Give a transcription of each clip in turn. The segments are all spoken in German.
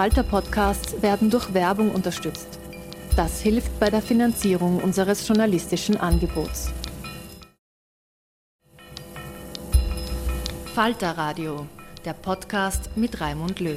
Falter-Podcasts werden durch Werbung unterstützt. Das hilft bei der Finanzierung unseres journalistischen Angebots. Falter Radio, der Podcast mit Raimund Löw.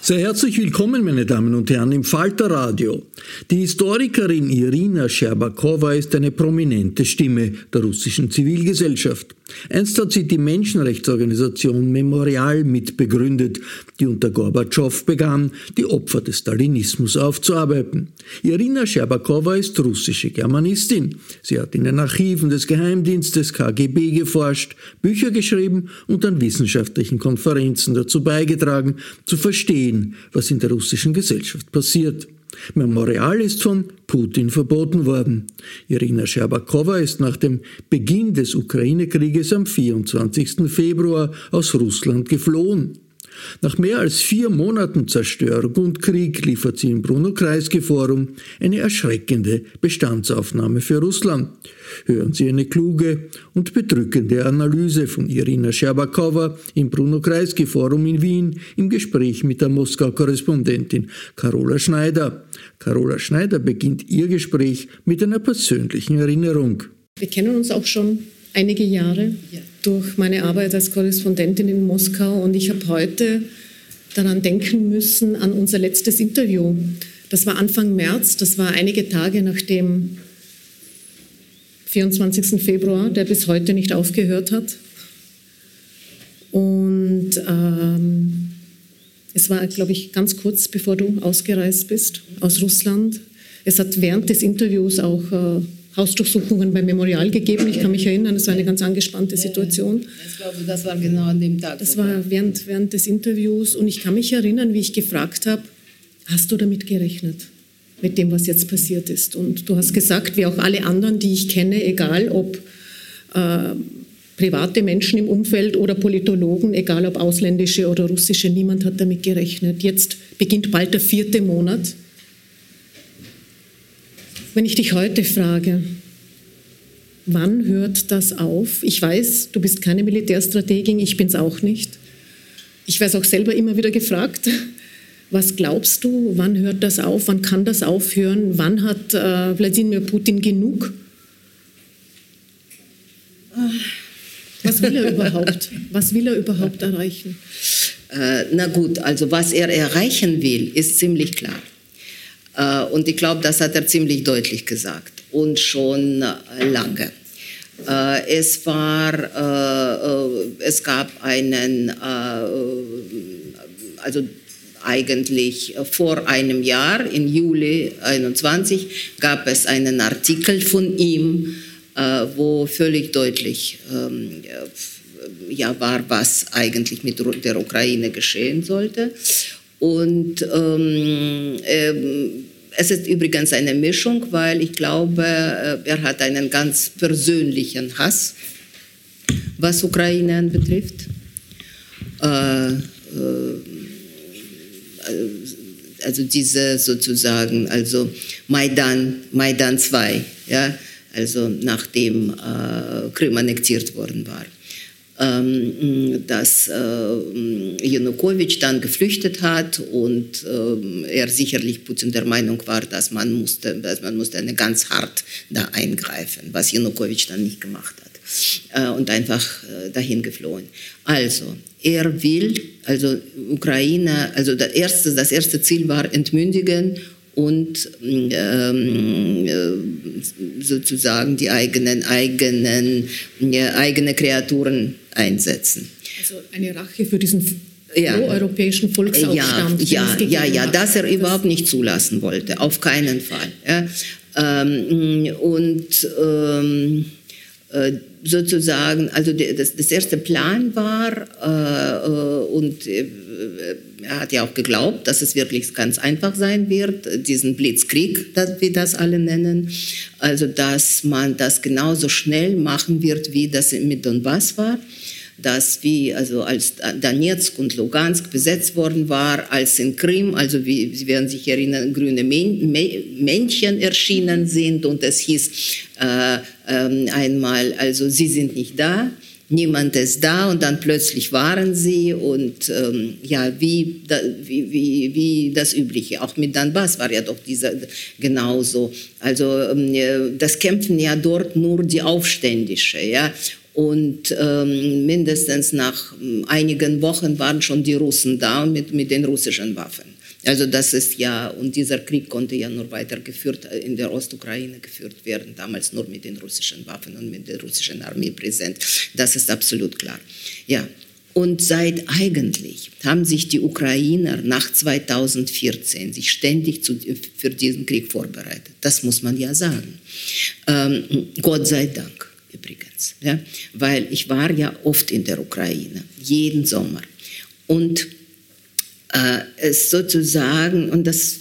Sehr herzlich willkommen, meine Damen und Herren, im Falter Radio. Die Historikerin Irina Scherbakowa ist eine prominente Stimme der russischen Zivilgesellschaft. Einst hat sie die Menschenrechtsorganisation Memorial mitbegründet, die unter Gorbatschow begann, die Opfer des Stalinismus aufzuarbeiten. Irina Scherbakowa ist russische Germanistin. Sie hat in den Archiven des Geheimdienstes KGB geforscht, Bücher geschrieben und an wissenschaftlichen Konferenzen dazu beigetragen, zu verstehen, was in der russischen Gesellschaft passiert. Memorial ist von Putin verboten worden. Irina Scherbakowa ist nach dem Beginn des Ukraine-Krieges am 24. Februar aus Russland geflohen. Nach mehr als vier Monaten Zerstörung und Krieg liefert sie im Bruno-Kreisky-Forum eine erschreckende Bestandsaufnahme für Russland. Hören Sie eine kluge und bedrückende Analyse von Irina Scherbakowa im Bruno-Kreisky-Forum in Wien im Gespräch mit der Moskau-Korrespondentin Carola Schneider. Carola Schneider beginnt ihr Gespräch mit einer persönlichen Erinnerung. Wir kennen uns auch schon einige Jahre durch meine Arbeit als Korrespondentin in Moskau und ich habe heute daran denken müssen, an unser letztes Interview. Das war Anfang März, das war einige Tage nach dem 24. Februar, der bis heute nicht aufgehört hat. Und ähm, es war, glaube ich, ganz kurz bevor du ausgereist bist aus Russland. Es hat während des Interviews auch äh, Hausdurchsuchungen beim Memorial gegeben. Ich kann mich erinnern, es war eine ganz angespannte Situation. Ich glaube, das war genau an dem Tag. Das war während, während des Interviews und ich kann mich erinnern, wie ich gefragt habe, hast du damit gerechnet? Mit dem, was jetzt passiert ist. Und du hast gesagt, wie auch alle anderen, die ich kenne, egal ob äh, private Menschen im Umfeld oder Politologen, egal ob ausländische oder russische, niemand hat damit gerechnet. Jetzt beginnt bald der vierte Monat wenn ich dich heute frage, wann hört das auf? Ich weiß, du bist keine Militärstrategin, ich bin es auch nicht. Ich werde auch selber immer wieder gefragt, was glaubst du, wann hört das auf, wann kann das aufhören, wann hat äh, Wladimir Putin genug? Was will er überhaupt? Was will er überhaupt erreichen? Äh, na gut, also was er erreichen will, ist ziemlich klar. Äh, und ich glaube, das hat er ziemlich deutlich gesagt und schon äh, lange. Äh, es war, es gab einen, also eigentlich vor einem Jahr, im Juli 21, gab es einen Artikel von ihm, wo völlig deutlich ähm, ja, war, was eigentlich mit der Ukraine geschehen sollte. Und ähm, ähm, es ist übrigens eine Mischung, weil ich glaube, äh, er hat einen ganz persönlichen Hass, was Ukraine betrifft. Äh, äh, also diese sozusagen, also Maidan, Maidan 2, ja, also nachdem äh, Krim annektiert worden war. Ähm, dass äh, Janukowitsch dann geflüchtet hat und ähm, er sicherlich Putin der Meinung war, dass man musste, dass man musste eine ganz hart da eingreifen, was Janukowitsch dann nicht gemacht hat äh, und einfach äh, dahin geflohen. Also er will, also Ukraine, also das erste, das erste Ziel war entmündigen und ähm, äh, sozusagen die eigenen, eigenen, äh, eigene Kreaturen einsetzen. Also eine Rache für diesen ja. europäischen Volksaufstand. Ja, ja, ja, ja, dass er überhaupt nicht zulassen wollte, auf keinen Fall. Ja. Ähm, und ähm, äh, sozusagen, also das, das erste Plan war, äh, äh, und äh, er hat ja auch geglaubt, dass es wirklich ganz einfach sein wird, diesen Blitzkrieg, wir das alle nennen, also dass man das genauso schnell machen wird, wie das mit Donbass war dass wie also als Donetsk und Lugansk besetzt worden war, als in Krim, also wie Sie werden sich erinnern, grüne Männchen erschienen sind und es hieß äh, äh, einmal, also Sie sind nicht da. niemand ist da und dann plötzlich waren sie und ähm, ja, wie, da, wie, wie, wie das Übliche. Auch mit Donbass war ja doch dieser genauso. Also ähm, das kämpfen ja dort nur die Aufständische, ja. Und ähm, mindestens nach ähm, einigen Wochen waren schon die Russen da mit, mit den russischen Waffen. Also das ist ja, und dieser Krieg konnte ja nur weitergeführt äh, in der Ostukraine geführt werden, damals nur mit den russischen Waffen und mit der russischen Armee präsent. Das ist absolut klar. Ja. Und seit eigentlich haben sich die Ukrainer nach 2014 sich ständig zu, für diesen Krieg vorbereitet. Das muss man ja sagen. Ähm, Gott sei Dank übrigens, ja? weil ich war ja oft in der Ukraine, jeden Sommer. Und äh, es sozusagen, und das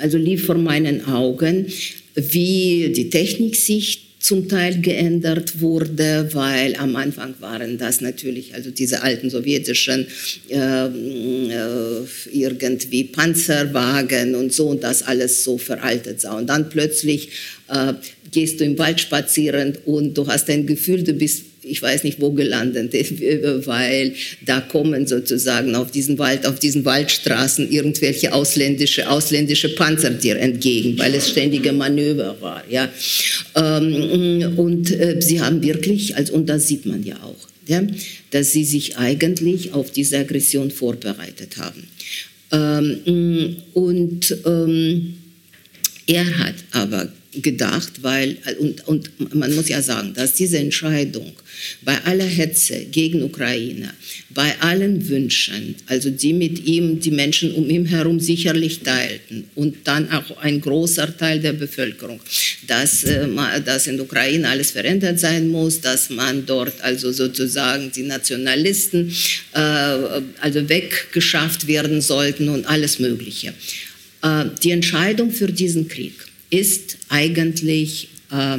also lief vor meinen Augen, wie die Technik sich zum Teil geändert wurde, weil am Anfang waren das natürlich also diese alten sowjetischen äh, äh, irgendwie Panzerwagen und so und das alles so veraltet sah. Und dann plötzlich äh, gehst du im Wald spazieren und du hast ein Gefühl, du bist ich weiß nicht wo gelandet, weil da kommen sozusagen auf diesen Wald, auf diesen Waldstraßen irgendwelche ausländische, ausländische Panzer dir entgegen, weil es ständige Manöver war, ja. Ähm, und äh, sie haben wirklich, also, und das sieht man ja auch, dass sie sich eigentlich auf diese Aggression vorbereitet haben. Ähm, und ähm, er hat aber gedacht, weil, und, und man muss ja sagen, dass diese Entscheidung bei aller Hetze gegen Ukraine, bei allen Wünschen, also die mit ihm, die Menschen um ihn herum sicherlich teilten und dann auch ein großer Teil der Bevölkerung, dass, äh, dass in Ukraine alles verändert sein muss, dass man dort also sozusagen die Nationalisten äh, also weggeschafft werden sollten und alles Mögliche. Äh, die Entscheidung für diesen Krieg ist eigentlich äh,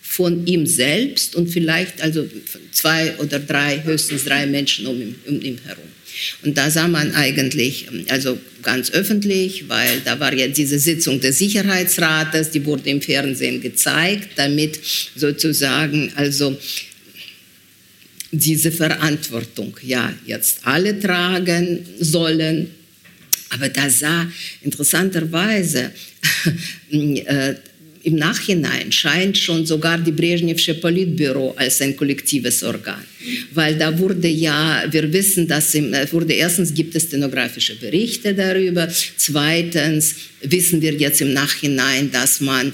von ihm selbst und vielleicht also zwei oder drei, höchstens drei Menschen um ihn, um ihn herum. Und da sah man eigentlich, ähm, also ganz öffentlich, weil da war ja diese Sitzung des Sicherheitsrates, die wurde im Fernsehen gezeigt, damit sozusagen also diese Verantwortung ja jetzt alle tragen sollen aber da sah interessanterweise äh, im Nachhinein scheint schon sogar die Brezhnevsche Politbüro als ein kollektives Organ. Weil da wurde ja, wir wissen, dass im, äh, wurde erstens gibt es stenografische Berichte darüber, zweitens wissen wir jetzt im Nachhinein, dass man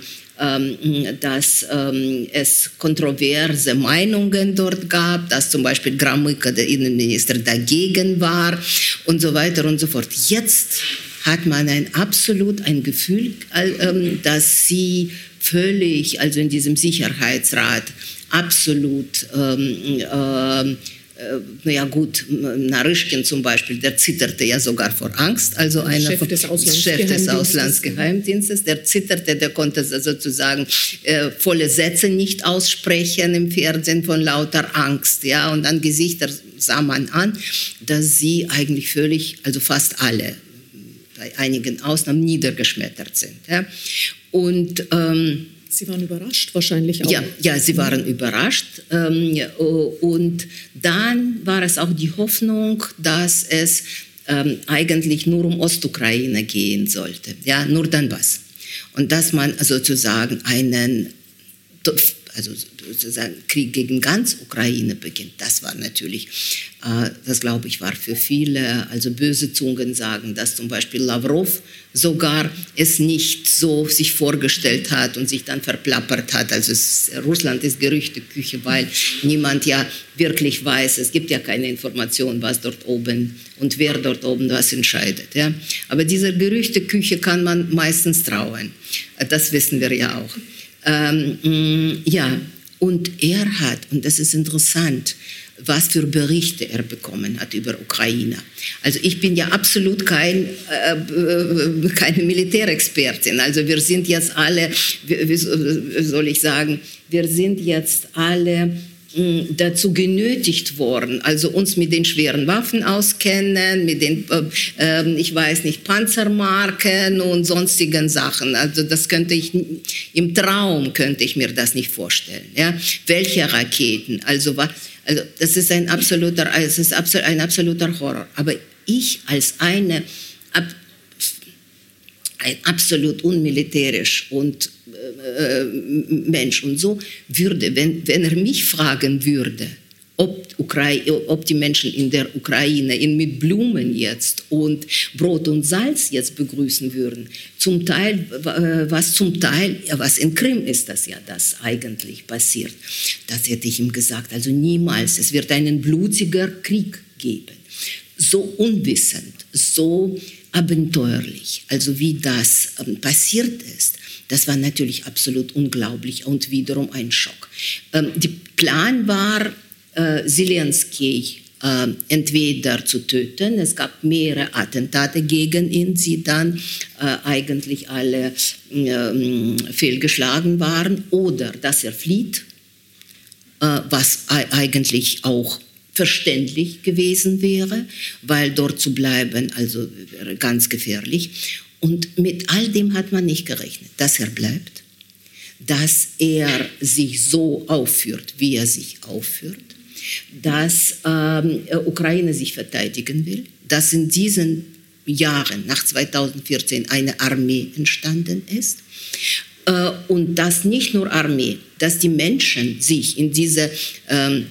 dass ähm, es kontroverse Meinungen dort gab, dass zum Beispiel Gramika, der Innenminister, dagegen war und so weiter und so fort. Jetzt hat man ein absolut ein Gefühl, ähm, dass sie völlig, also in diesem Sicherheitsrat, absolut ähm, äh, äh, naja gut, Naryschkin zum Beispiel, der zitterte ja sogar vor Angst, also einer Chef des, Chef des Auslandsgeheimdienstes, der zitterte, der konnte sozusagen äh, volle Sätze nicht aussprechen im Fernsehen von lauter Angst, ja, und an Gesichter sah man an, dass sie eigentlich völlig, also fast alle, bei einigen Ausnahmen niedergeschmettert sind, ja, und ähm, Sie waren überrascht wahrscheinlich auch. Ja, ja Sie waren überrascht. Ähm, und dann war es auch die Hoffnung, dass es ähm, eigentlich nur um Ostukraine gehen sollte, ja, nur dann was. Und dass man sozusagen einen also sozusagen Krieg gegen ganz Ukraine beginnt. Das war natürlich, äh, das glaube ich, war für viele, also böse Zungen sagen, dass zum Beispiel Lavrov sogar es nicht so sich vorgestellt hat und sich dann verplappert hat. Also es, Russland ist Gerüchteküche, weil niemand ja wirklich weiß, es gibt ja keine Information, was dort oben und wer dort oben was entscheidet. Ja? Aber dieser Gerüchteküche kann man meistens trauen. Das wissen wir ja auch. Ähm, mm, ja, und er hat, und das ist interessant, was für Berichte er bekommen hat über Ukraine. Also ich bin ja absolut kein, äh, äh keine Militärexpertin. Also wir sind jetzt alle, wie soll ich sagen, wir sind jetzt alle dazu genötigt worden, also uns mit den schweren Waffen auskennen, mit den, äh, äh, ich weiß nicht, Panzermarken und sonstigen Sachen. Also das könnte ich, im Traum könnte ich mir das nicht vorstellen. Ja? Welche Raketen? Also, also das ist ein absoluter, es ist ein absoluter Horror. Aber ich als eine ein absolut unmilitärisch und äh, Mensch und so würde, wenn, wenn er mich fragen würde, ob, Ukraine, ob die Menschen in der Ukraine ihn mit Blumen jetzt und Brot und Salz jetzt begrüßen würden. Zum Teil, was zum Teil, was in Krim ist das ja das eigentlich passiert. Das hätte ich ihm gesagt. Also niemals. Es wird einen blutiger Krieg geben. So unwissend, so abenteuerlich, also wie das ähm, passiert ist, das war natürlich absolut unglaublich und wiederum ein Schock. Ähm, der Plan war, äh, Zelensky äh, entweder zu töten, es gab mehrere Attentate gegen ihn, die dann äh, eigentlich alle äh, fehlgeschlagen waren, oder dass er flieht, äh, was eigentlich auch verständlich gewesen wäre, weil dort zu bleiben, also wäre ganz gefährlich. Und mit all dem hat man nicht gerechnet, dass er bleibt, dass er sich so aufführt, wie er sich aufführt, dass ähm, Ukraine sich verteidigen will, dass in diesen Jahren nach 2014 eine Armee entstanden ist äh, und dass nicht nur Armee, dass die Menschen sich in diese ähm,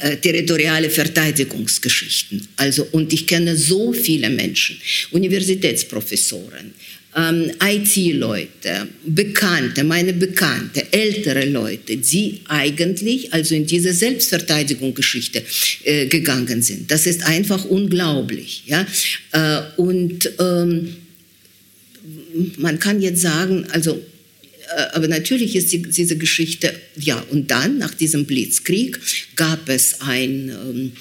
äh, territoriale Verteidigungsgeschichten. Also, und ich kenne so viele Menschen, Universitätsprofessoren, ähm, IT-Leute, Bekannte, meine Bekannte, ältere Leute, die eigentlich also in diese Selbstverteidigungsgeschichte äh, gegangen sind. Das ist einfach unglaublich. Ja? Äh, und ähm, man kann jetzt sagen, also aber natürlich ist die, diese Geschichte, ja, und dann, nach diesem Blitzkrieg, gab es ein, ähm,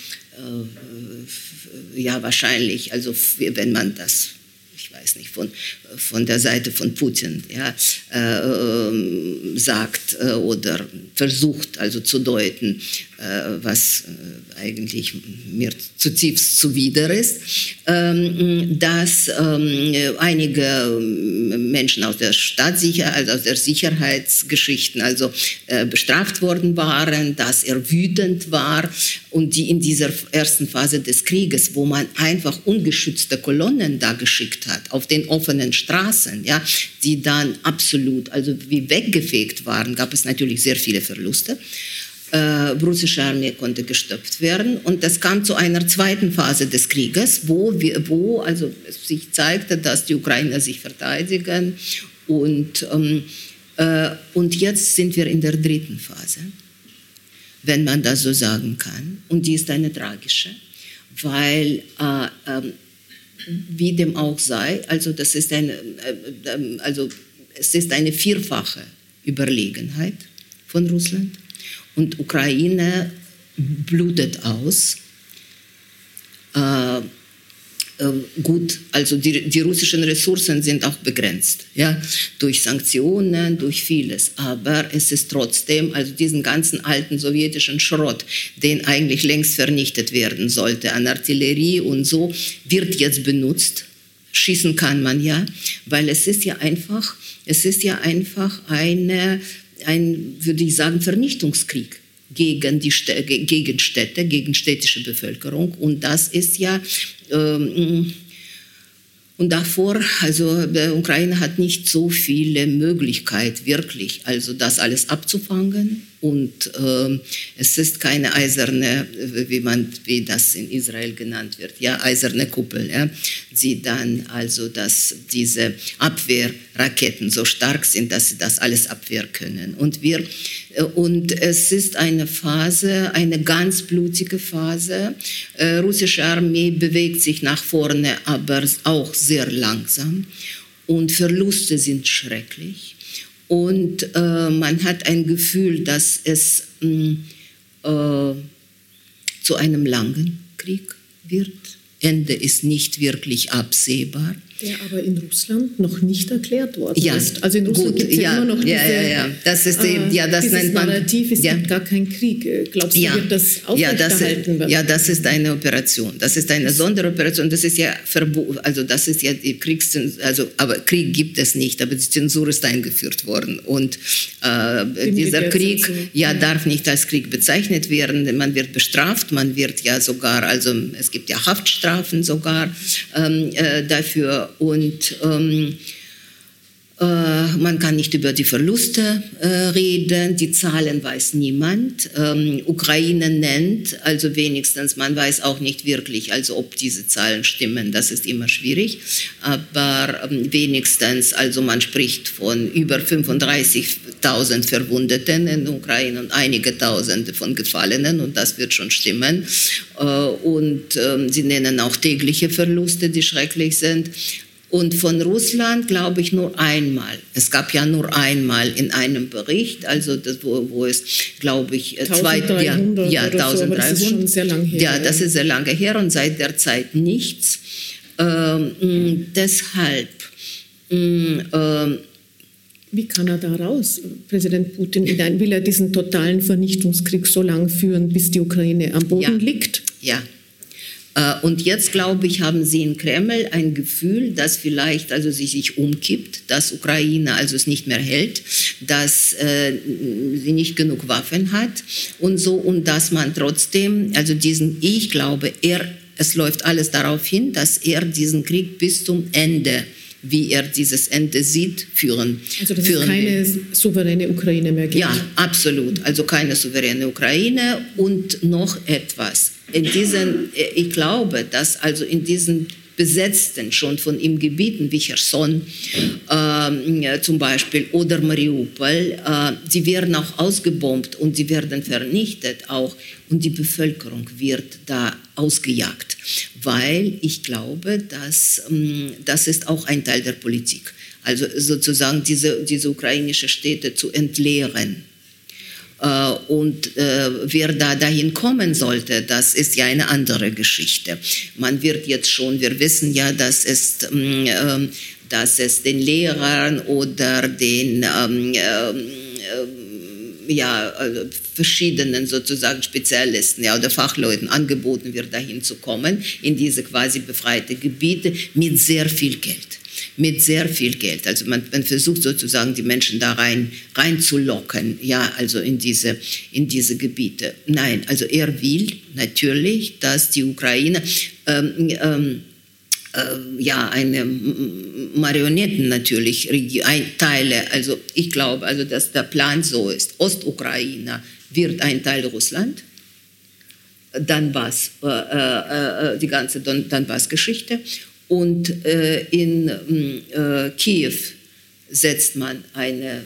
äh, ja, wahrscheinlich, also wenn man das ich weiß nicht, von, von der Seite von Putin ja, äh, ähm, sagt äh, oder versucht also zu deuten, äh, was äh, eigentlich mir zutiefst zuwider ist, ähm, dass ähm, einige Menschen aus der Stadtsicherheit, also aus der Sicherheitsgeschichten, also äh, bestraft worden waren, dass er wütend war und die in dieser ersten Phase des Krieges, wo man einfach ungeschützte Kolonnen da geschickt hat auf den offenen Straßen, ja, die dann absolut, also wie weggefegt waren, gab es natürlich sehr viele Verluste äh, russische Armee konnte gestoppt werden. Und das kam zu einer zweiten Phase des Krieges, wo, wir, wo also sich zeigte, dass die Ukrainer sich verteidigen. Und, ähm, äh, und jetzt sind wir in der dritten Phase, wenn man das so sagen kann. Und die ist eine tragische, weil äh, ähm, wie dem auch sei, also das ist eine, äh, ähm, also es ist eine vierfache Überlegenheit von Russland und Ukraine blutet aus. Äh, gut, also die, die, russischen Ressourcen sind auch begrenzt, ja, durch Sanktionen, durch vieles. Aber es ist trotzdem, also diesen ganzen alten sowjetischen Schrott, den eigentlich längst vernichtet werden sollte an Artillerie und so, wird jetzt benutzt. Schießen kann man ja, weil es ist ja einfach, es ist ja einfach eine ein, würde ich sagen, Vernichtungskrieg gegen die gegen Städte, gegen städtische Bevölkerung. Und das ist ja ähm, und davor, also die Ukraine hat nicht so viele Möglichkeiten, wirklich, also das alles abzufangen. Und äh, es ist keine eiserne, wie, man, wie das in Israel genannt wird, ja, eiserne Kuppel, ja, die dann also, dass diese Abwehrraketen so stark sind, dass sie das alles abwehren können. Und wir, äh, und es ist eine Phase, eine ganz blutige Phase. Äh, russische Armee bewegt sich nach vorne, aber auch sehr langsam. Und Verluste sind schrecklich. Und äh, man hat ein Gefühl, dass es mh, mm, äh, zu einem langen Krieg wird. Ende ist nicht wirklich absehbar. Der aber in Russland noch nicht erklärt worden ja, ist. Also in Russland gibt es ja, immer noch diese, ja, ja, ja. Das ist eben, ja, das nennt man, Narrativ, es ja. gibt gar keinen Krieg. Glaubst du, ja. wird das ja, aufrechterhalten werden? ja, das ist eine Operation. Das ist eine Sonderoperation. Das ist ja verboten. Also das ist ja die Kriegszensur. Also, aber Krieg gibt es nicht. Aber die Zensur ist eingeführt worden. Und äh, dieser Krieg, ja, darf nicht als Krieg bezeichnet werden. Man wird bestraft. Man wird ja sogar, also es gibt ja Haftstrafen sogar ähm, äh, dafür und ähm, äh, man kann nicht über die Verluste äh, reden, die Zahlen weiß niemand. Ähm, Ukraine nennt, also wenigstens, man weiß auch nicht wirklich, also ob diese Zahlen stimmen, das ist immer schwierig. Aber ähm, wenigstens, also man spricht von über 35.000 Verwundeten in der Ukraine und einige Tausende von Gefallenen und das wird schon stimmen. Äh, und ähm, sie nennen auch tägliche Verluste, die schrecklich sind. Und von Russland glaube ich nur einmal. Es gab ja nur einmal in einem Bericht, also das, wo, wo es, glaube ich, 1300 zwei, ja, ja 1300. So, das ist schon sehr lange her. Ja, das ist sehr lange her und seit der Zeit nichts. Ähm, deshalb. Ähm, wie kann er da raus, Präsident Putin? Will er diesen totalen Vernichtungskrieg so lange führen, bis die Ukraine am Boden ja. liegt? Ja, und jetzt, glaube ich, haben sie in Kreml ein Gefühl, dass vielleicht also sie sich umkippt, dass Ukraine also es nicht mehr hält, dass äh, sie nicht genug Waffen hat und so und dass man trotzdem, also diesen, ich glaube, er, es läuft alles darauf hin, dass er diesen Krieg bis zum Ende wie er dieses Ende sieht, führen. Also dass führen es keine will. souveräne Ukraine mehr gibt. Ja, absolut. Also keine souveräne Ukraine und noch etwas. In diesen, ich glaube, dass also in diesen besetzten schon von ihm Gebieten wie Cherson äh, zum Beispiel oder Mariupol, äh, werden auch ausgebombt und sie werden vernichtet auch und die Bevölkerung wird da ausgejagt, weil ich glaube, dass ähm, das ist auch ein Teil der Politik. Also sozusagen diese, diese ukrainische Städte zu entleeren. Und äh, wer da dahin kommen sollte, das ist ja eine andere Geschichte. Man wird jetzt schon, wir wissen ja, dass es, äh, dass es den Lehrern oder den ähm, äh, ja, verschiedenen sozusagen Spezialisten ja, oder Fachleuten angeboten wird, dahin zu kommen, in diese quasi befreite Gebiete mit sehr viel Geld mit sehr viel Geld. Also man, man, versucht sozusagen die Menschen da rein reinzulocken, ja, also in diese in diese Gebiete. Nein, also er will natürlich, dass die Ukraine ähm, ähm, äh, ja eine Marionetten natürlich Teile. Also ich glaube, also dass der Plan so ist: Ostukraine wird ein Teil Russland. Donbass, äh, äh, die ganze Donbass-Geschichte und äh, in äh, Kiew setzt man eine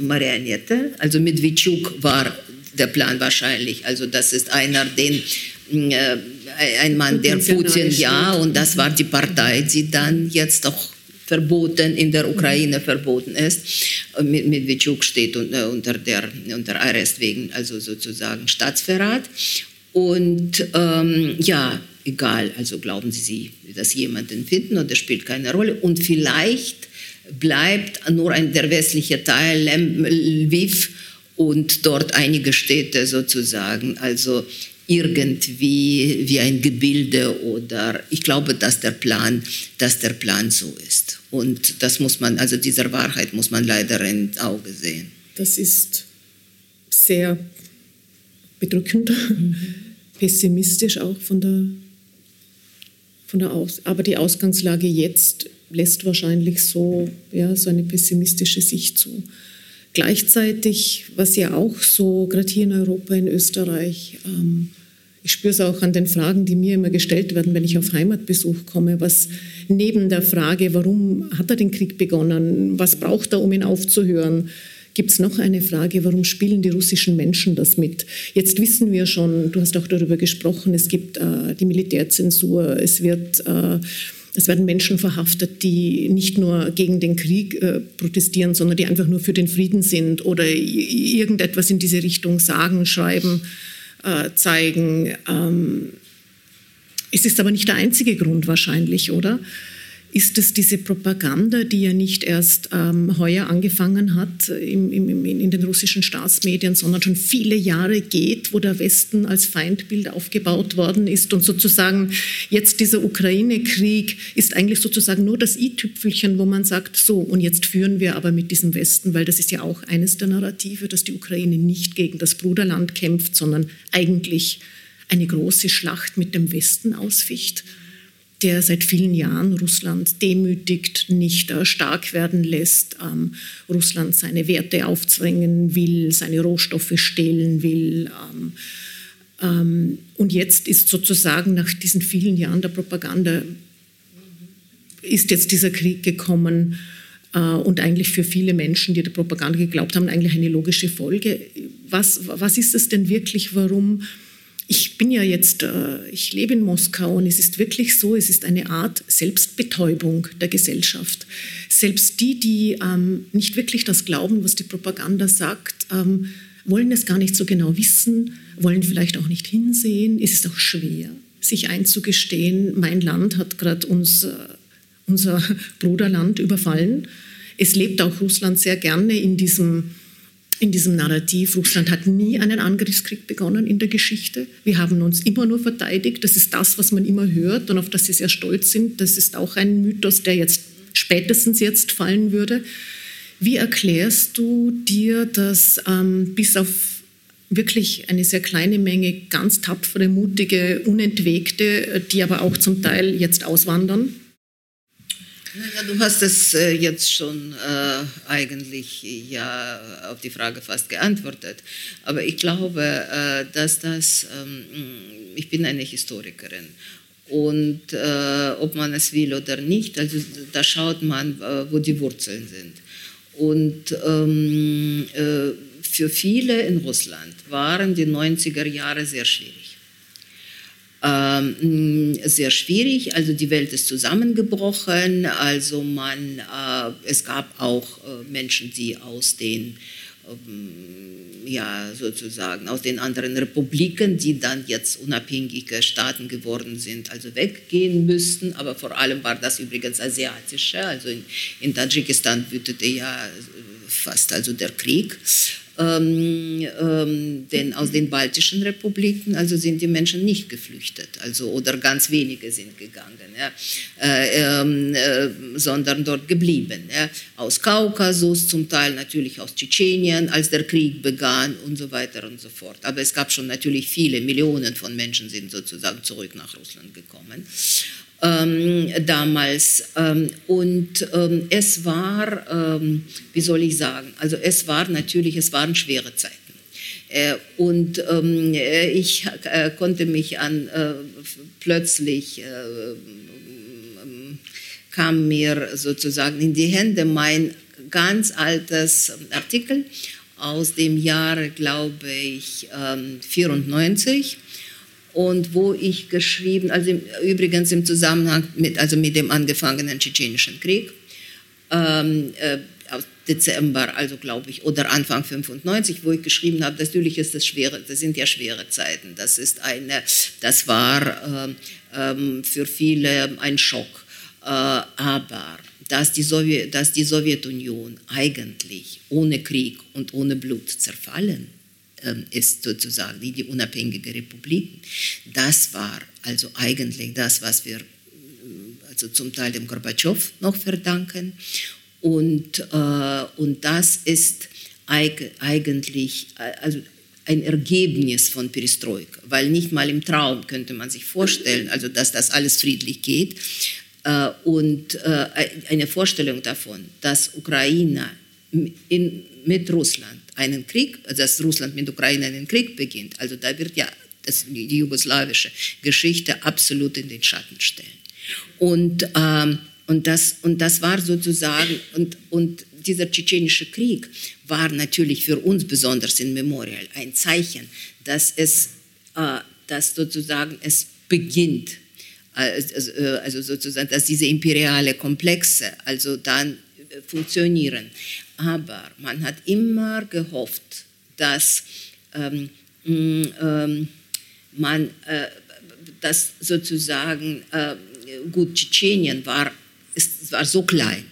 Marionette. Also Medvedchuk war der Plan wahrscheinlich. Also das ist einer, den äh, ein Mann, der Putin, ja, und das war die Partei, die dann jetzt auch verboten in der Ukraine verboten ist. Medvedchuk steht unter der unter Arrest wegen also sozusagen Staatsverrat. Und ähm, ja, egal, also glauben Sie, dass jemanden finden oder spielt keine Rolle. Und vielleicht bleibt nur ein, der westliche Teil, Lviv und dort einige Städte sozusagen, also irgendwie wie ein Gebilde oder ich glaube, dass der Plan, dass der Plan so ist. Und das muss man, also dieser Wahrheit muss man leider ins Auge sehen. Das ist sehr bedrückend, mhm. pessimistisch auch von der von der Aus aber die Ausgangslage jetzt lässt wahrscheinlich so, ja, so eine pessimistische Sicht zu. Gleichzeitig, was ja auch so, gerade hier in Europa, in Österreich, ähm, ich spüre es auch an den Fragen, die mir immer gestellt werden, wenn ich auf Heimatbesuch komme, was neben der Frage, warum hat er den Krieg begonnen, was braucht er, um ihn aufzuhören, gibt es noch eine Frage, warum spielen die russischen Menschen das mit? Jetzt wissen wir schon, du hast auch darüber gesprochen, es gibt äh, die Militärzensur, es wird... Äh, es werden Menschen verhaftet, die nicht nur gegen den Krieg äh, protestieren, sondern die einfach nur für den Frieden sind oder irgendetwas in diese Richtung sagen, schreiben, äh, zeigen. Ähm, es ist aber nicht der einzige Grund wahrscheinlich, oder? Ist es diese Propaganda, die ja nicht erst ähm, heuer angefangen hat im, im, in den russischen Staatsmedien, sondern schon viele Jahre geht, wo der Westen als Feindbild aufgebaut worden ist und sozusagen jetzt dieser Ukraine-Krieg ist eigentlich sozusagen nur das i-Tüpfelchen, wo man sagt, so und jetzt führen wir aber mit diesem Westen, weil das ist ja auch eines der Narrative, dass die Ukraine nicht gegen das Bruderland kämpft, sondern eigentlich eine große Schlacht mit dem Westen ausficht der seit vielen Jahren Russland demütigt, nicht äh, stark werden lässt, ähm, Russland seine Werte aufzwängen will, seine Rohstoffe stehlen will. Ähm, ähm, und jetzt ist sozusagen nach diesen vielen Jahren der Propaganda, ist jetzt dieser Krieg gekommen äh, und eigentlich für viele Menschen, die der Propaganda geglaubt haben, eigentlich eine logische Folge. Was, was ist es denn wirklich, warum ich bin ja jetzt, äh, ich lebe in Moskau und es ist wirklich so, es ist eine Art Selbstbetäubung der Gesellschaft. Selbst die, die ähm, nicht wirklich das glauben, was die Propaganda sagt, ähm, wollen es gar nicht so genau wissen, wollen vielleicht auch nicht hinsehen. Es ist auch schwer, sich einzugestehen, mein Land hat gerade uns, äh, unser Bruderland überfallen. Es lebt auch Russland sehr gerne in diesem in diesem Narrativ, Russland hat nie einen Angriffskrieg begonnen in der Geschichte. Wir haben uns immer nur verteidigt. Das ist das, was man immer hört und auf das sie sehr stolz sind. Das ist auch ein Mythos, der jetzt spätestens jetzt fallen würde. Wie erklärst du dir, dass ähm, bis auf wirklich eine sehr kleine Menge ganz tapfere, mutige, unentwegte, die aber auch zum Teil jetzt auswandern, ja, du hast es äh, jetzt schon äh, eigentlich ja auf die Frage fast geantwortet. Aber ich glaube, äh, dass das, ähm, ich bin eine Historikerin und äh, ob man es will oder nicht, also da schaut man, äh, wo die Wurzeln sind. Und ähm, äh, für viele in Russland waren die 90er Jahre sehr schwierig ähm, sehr schwierig. Also die Welt ist zusammengebrochen. Also man, äh, es gab auch äh, Menschen, die aus den ähm, ja, sozusagen aus den anderen Republiken, die dann jetzt unabhängige Staaten geworden sind, also weggehen müssten. Aber vor allem war das übrigens asiatische. Also in, in Tadschikistan wütete ja fast also der Krieg ähm, ähm, denn aus den baltischen Republiken also sind die Menschen nicht geflüchtet, also oder ganz wenige sind gegangen, ja, äh, ähm, äh, sondern dort geblieben. Ja, aus Kaukasus, zum Teil natürlich aus Tschetschenien, als der Krieg begann und so weiter und so fort. Aber es gab schon natürlich viele Millionen von Menschen sind sozusagen zurück nach Russland gekommen ähm, damals. Ähm, und ähm, es war, ähm, wie soll ich sagen, also es war natürlich, es waren schwere Zeiten. Äh, und ähm, äh, ich äh, konnte mich an äh, plötzlich äh, kam mir sozusagen in die Hände mein ganz altes Artikel aus dem Jahre, glaube ich, 94 ähm, und wo ich geschrieben, also im, übrigens im Zusammenhang mit, also mit dem angefangenen tschetschenischen Krieg, ähm, äh, aus Dezember, also glaube ich, oder Anfang 95, wo ich geschrieben habe, natürlich ist das schwere, das sind ja schwere Zeiten. Das ist eine, das war äh, äh, für viele ein Schock. Äh, aber dass die, dass die Sowjetunion eigentlich ohne Krieg und ohne Blut zerfallen ähm, ist sozusagen wie die unabhängige Republiken. Das war also eigentlich das, was wir äh, also zum Teil dem Gorbatschow noch verdanken. Und, äh, und das ist eigentlich äh, also ein Ergebnis von Perestroika, weil nicht mal im Traum könnte man sich vorstellen, also dass das alles friedlich geht. Äh, und äh, eine Vorstellung davon, dass Ukraine in, mit Russland einen Krieg, dass Russland mit Ukraine einen Krieg beginnt. Also da wird ja das, die jugoslawische Geschichte absolut in den Schatten stellen. Und, ähm, und, das, und das war sozusagen, und, und dieser tschetschenische Krieg war natürlich für uns besonders in Memorial ein Zeichen, dass es, äh, dass sozusagen es beginnt, also, also sozusagen, dass diese imperiale Komplexe also dann äh, funktionieren. Aber man hat immer gehofft, dass ähm, ähm, man, äh, dass sozusagen, äh, gut, Tschetschenien war es war so klein,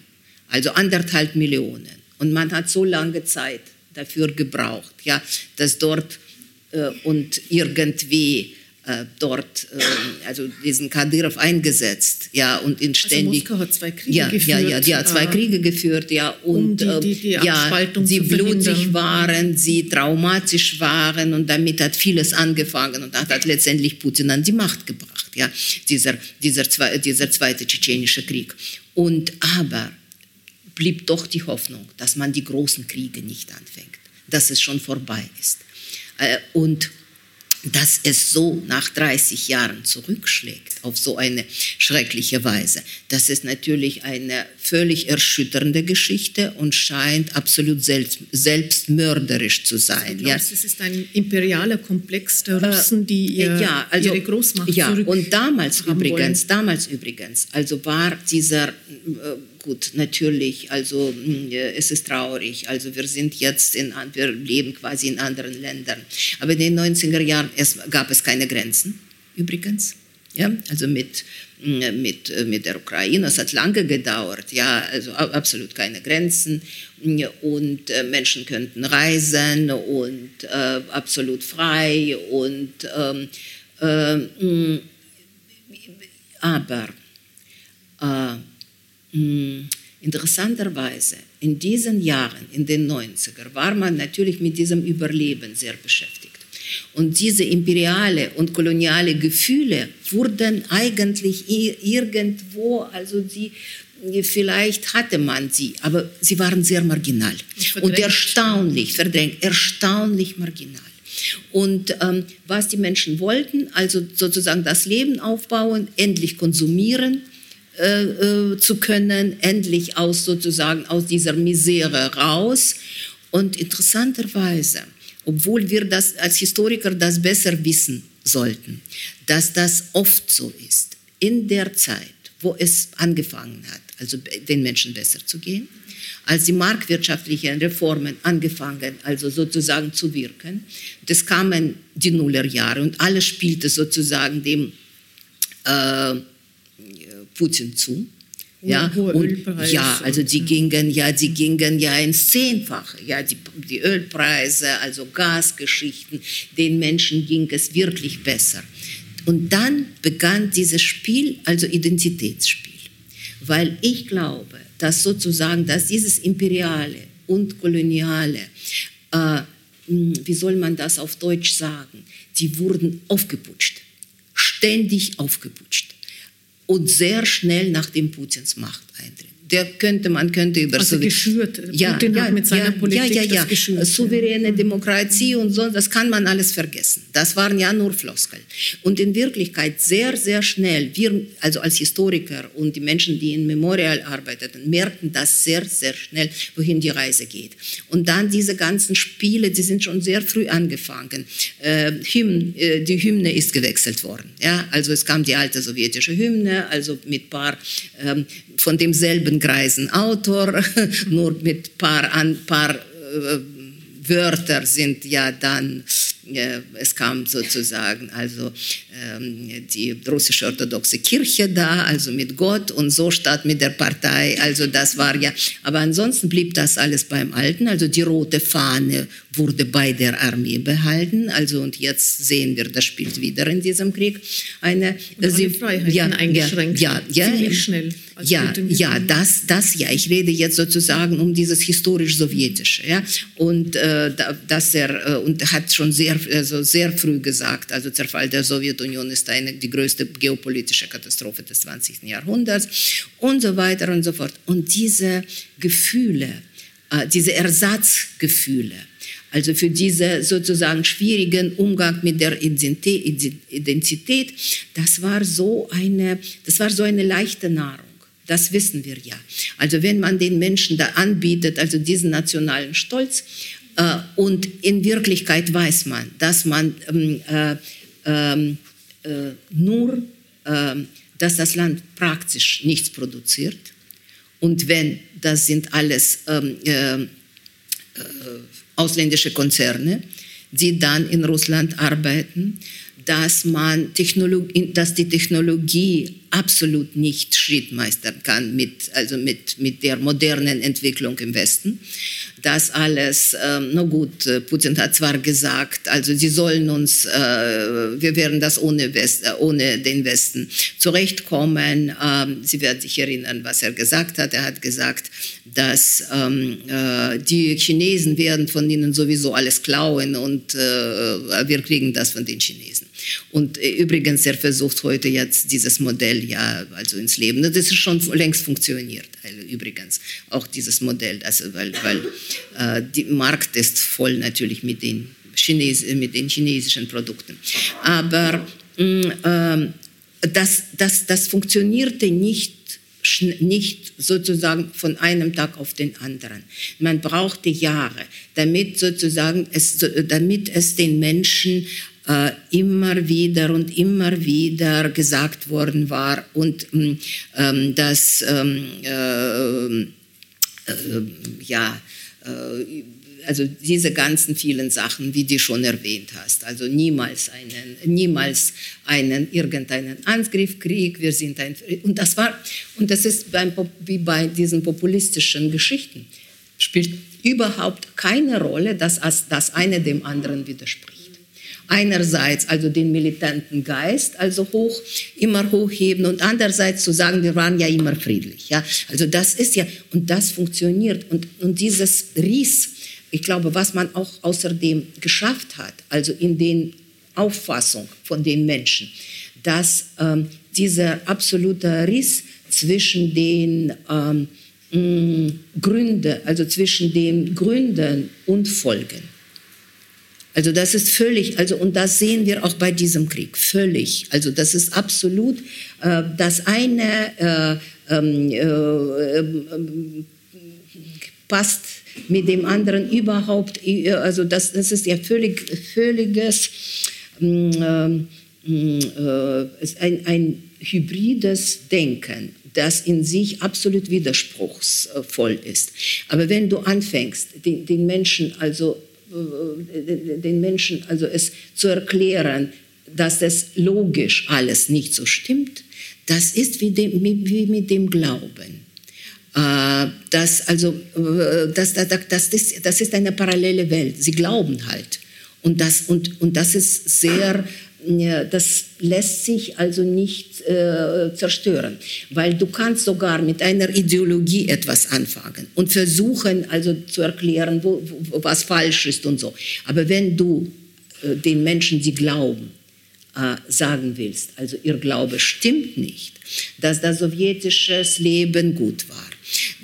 also anderthalb Millionen. Und man hat so lange Zeit dafür gebraucht, ja, dass dort äh, und irgendwie dort, äh, also diesen Kadyrov eingesetzt, ja, und in Also ständig. Moskau hat zwei Kriege ja, geführt. Ja, ja, ja, zwei äh, Kriege geführt, ja, und um die- die- die äh, ja, sie blutig waren, sie traumatisch waren und damit hat vieles angefangen und hat, hat letztendlich Putin an die Macht gebracht, ja, dieser, dieser, dieser zweite tschetschenische Krieg. Und aber blieb doch die Hoffnung, dass man die großen Kriege nicht anfängt, dass es schon vorbei ist. Äh, Und dass es so nach 30 Jahren zurückschlägt auf so eine schreckliche Weise, das ist natürlich eine völlig erschütternde Geschichte und scheint absolut selbst, selbstmörderisch zu sein. Du glaubst, es ist ein imperialer Komplex der Russen, die ihr, Äh, ja, also, ihre Großmacht ja, und damals übrigens, wollen. damals übrigens, also war dieser, äh, gut, natürlich, also mh, es ist traurig, also wir sind jetzt in, wir leben quasi in anderen Ländern, aber in den 90er Jahren es, gab es keine Grenzen, übrigens, ja, also mit, mh, mit, mit der Ukraine, es hat lange gedauert, ja, also absolut keine Grenzen. Mh, und äh, Menschen könnten reisen und äh, absolut frei und ähm, äh, aber äh, interessanterweise in diesen Jahren, in den 90er, war man natürlich mit diesem Überleben sehr beschäftigt. Und diese imperiale und koloniale Gefühle wurden eigentlich irgendwo, also sie, vielleicht hatte man sie, aber sie waren sehr marginal. Und erstaunlich, verdrängt, erstaunlich marginal. Und ähm, was die Menschen wollten, also sozusagen das Leben aufbauen, endlich konsumieren äh, äh, zu können, endlich aus sozusagen aus dieser Misere raus. Und interessanterweise, obwohl wir das als Historiker das besser wissen sollten, dass das oft so ist, in der Zeit, wo es angefangen hat, also den Menschen besser zu gehen, als die marktwirtschaftlichen Reformen angefangen, also sozusagen zu wirken. Das kamen die Nullerjahre und alles spielte sozusagen dem äh, Putin zu. Ja, und, ja, also die gingen ja, die gingen ja ins Zehnfache, ja, die, die Ölpreise, also Gasgeschichten, den Menschen ging es wirklich besser. Und dann begann dieses Spiel, also Identitätsspiel, weil ich glaube, dass sozusagen, dass dieses imperiale und koloniale, äh, mh, wie soll man das auf Deutsch sagen, die wurden aufgeputscht, ständig aufgeputscht und sehr schnell nach dem Putins Machteintritt. Der könnte, man könnte über Also geschürt. Putin hat mit seiner Politik ja, ja, ja. geschürt, ja. Souveräne Demokratie und so, das kann man alles vergessen. Das waren ja nur Floskeln. Und in Wirklichkeit sehr, sehr schnell, wir, also als Historiker und die Menschen, die in Memorial arbeiteten, merkten das sehr, sehr schnell, wohin die Reise geht. Und dann diese ganzen Spiele, die sind schon sehr früh angefangen. Äh, Hymn, äh, die Hymne ist gewechselt worden. Ja? Also es kam die alte sowjetische Hymne, also mit paar ähm, von demselben greisen Autor, nur mit paar, an, paar äh, Wörter sind ja dann, äh, es kam sozusagen also ähm, die russische orthodoxe Kirche da, also mit Gott und so statt mit der Partei, also das war ja, aber ansonsten blieb das alles beim Alten, also die rote Fahne wurde bei der Armee behalten, also und jetzt sehen wir, das spielt wieder in diesem Krieg eine Und alle Freiheiten eingeschränkt. Ja, ja, Ziemlich ja, schnell, Ja, ja, das, das ja. Ich rede jetzt sozusagen um dieses historisch-sowjetische, ja. Und äh, da- dass er äh, und hat schon sehr, also sehr früh gesagt, also Zerfall der Sowjetunion ist eine die größte geopolitische Katastrophe des 20. Jahrhunderts und so weiter und so fort. Und diese Gefühle, äh, diese Ersatzgefühle. Also für diesen sozusagen schwierigen Umgang mit der Identi- Identität, das war so eine, das war so eine leichte Nahrung. Das wissen wir ja. Also wenn man den Menschen da anbietet, also diesen nationalen Stolz, äh, und in Wirklichkeit weiß man, dass man ähm, äh, ähm, äh, nur, ähm, dass das Land praktisch nichts produziert. Und wenn, das sind alles ähm, äh, ausländische Konzerne, die dann in Russland arbeiten, dass, man Technologie, dass die Technologie absolut nicht Schritt meistern kann mit, also mit, mit der modernen Entwicklung im Westen. Das alles, ähm, na gut, äh, Putin hat zwar gesagt, also sie sollen uns, äh, wir werden das ohne, West, äh, ohne den Westen zurechtkommen. Ähm, sie werden sich erinnern, was er gesagt hat. Er hat gesagt, dass ähm, äh, die Chinesen werden von ihnen sowieso alles klauen und äh, wir kriegen das von den Chinesen. Und äh, übrigens, er versucht heute jetzt dieses Modell ja also ins Leben. Das ist schon längst funktioniert. Also übrigens auch dieses Modell, also weil, weil äh, der Markt ist voll natürlich mit den, Chines mit den chinesischen Produkten. Aber mh, äh, das, das, das funktionierte nicht nicht sozusagen von einem Tag auf den anderen. Man brauchte Jahre, damit sozusagen es, damit es den Menschen äh, immer wieder und immer wieder gesagt worden war und mm, ähm, dass ähm, äh, äh, ja äh, also diese ganzen vielen Sachen, wie du schon erwähnt hast. Also niemals einen, niemals einen irgendeinen Angriffskrieg. Wir sind ein und das war und das ist beim, wie bei diesen populistischen Geschichten spielt überhaupt keine Rolle, dass das eine dem anderen widerspricht einerseits also den militanten Geist also hoch immer hochheben und andererseits zu sagen, wir waren ja immer friedlich. Ja, also das ist ja und das funktioniert und und dieses Ries, ich glaube, was man auch außerdem geschafft hat, also in den Auffassung von den Menschen, dass ähm, dieser absolute Riss zwischen den ähm, Gründe, also zwischen den Gründen und Folgen also das ist völlig, also und das sehen wir auch bei diesem Krieg, völlig. Also das ist absolut äh, das eine äh, ähm, äh, ähm, passt mit dem anderen überhaupt, äh, also das, das ist ja völlig, völliges, ähm, äh, ein, ein hybrides Denken das in sich absolut widerspruchsvoll ist. Aber wenn du anfängst, den, den Menschen also äh, den Menschen also es zu erklären, dass das logisch alles nicht so stimmt, das ist wie, dem, wie mit dem Glauben. Äh, das, also, äh, das, das, das, ist, das ist eine parallele Welt. Sie glauben halt. Und das, und, und das ist sehr das lässt sich also nicht äh, zerstören, weil du kannst sogar mit einer Ideologie etwas anfangen und versuchen also zu erklären, wo, wo, was falsch ist und so. Aber wenn du äh, den Menschen, die glauben, äh, sagen willst, also ihr Glaube stimmt nicht, dass das sowjetische Leben gut war,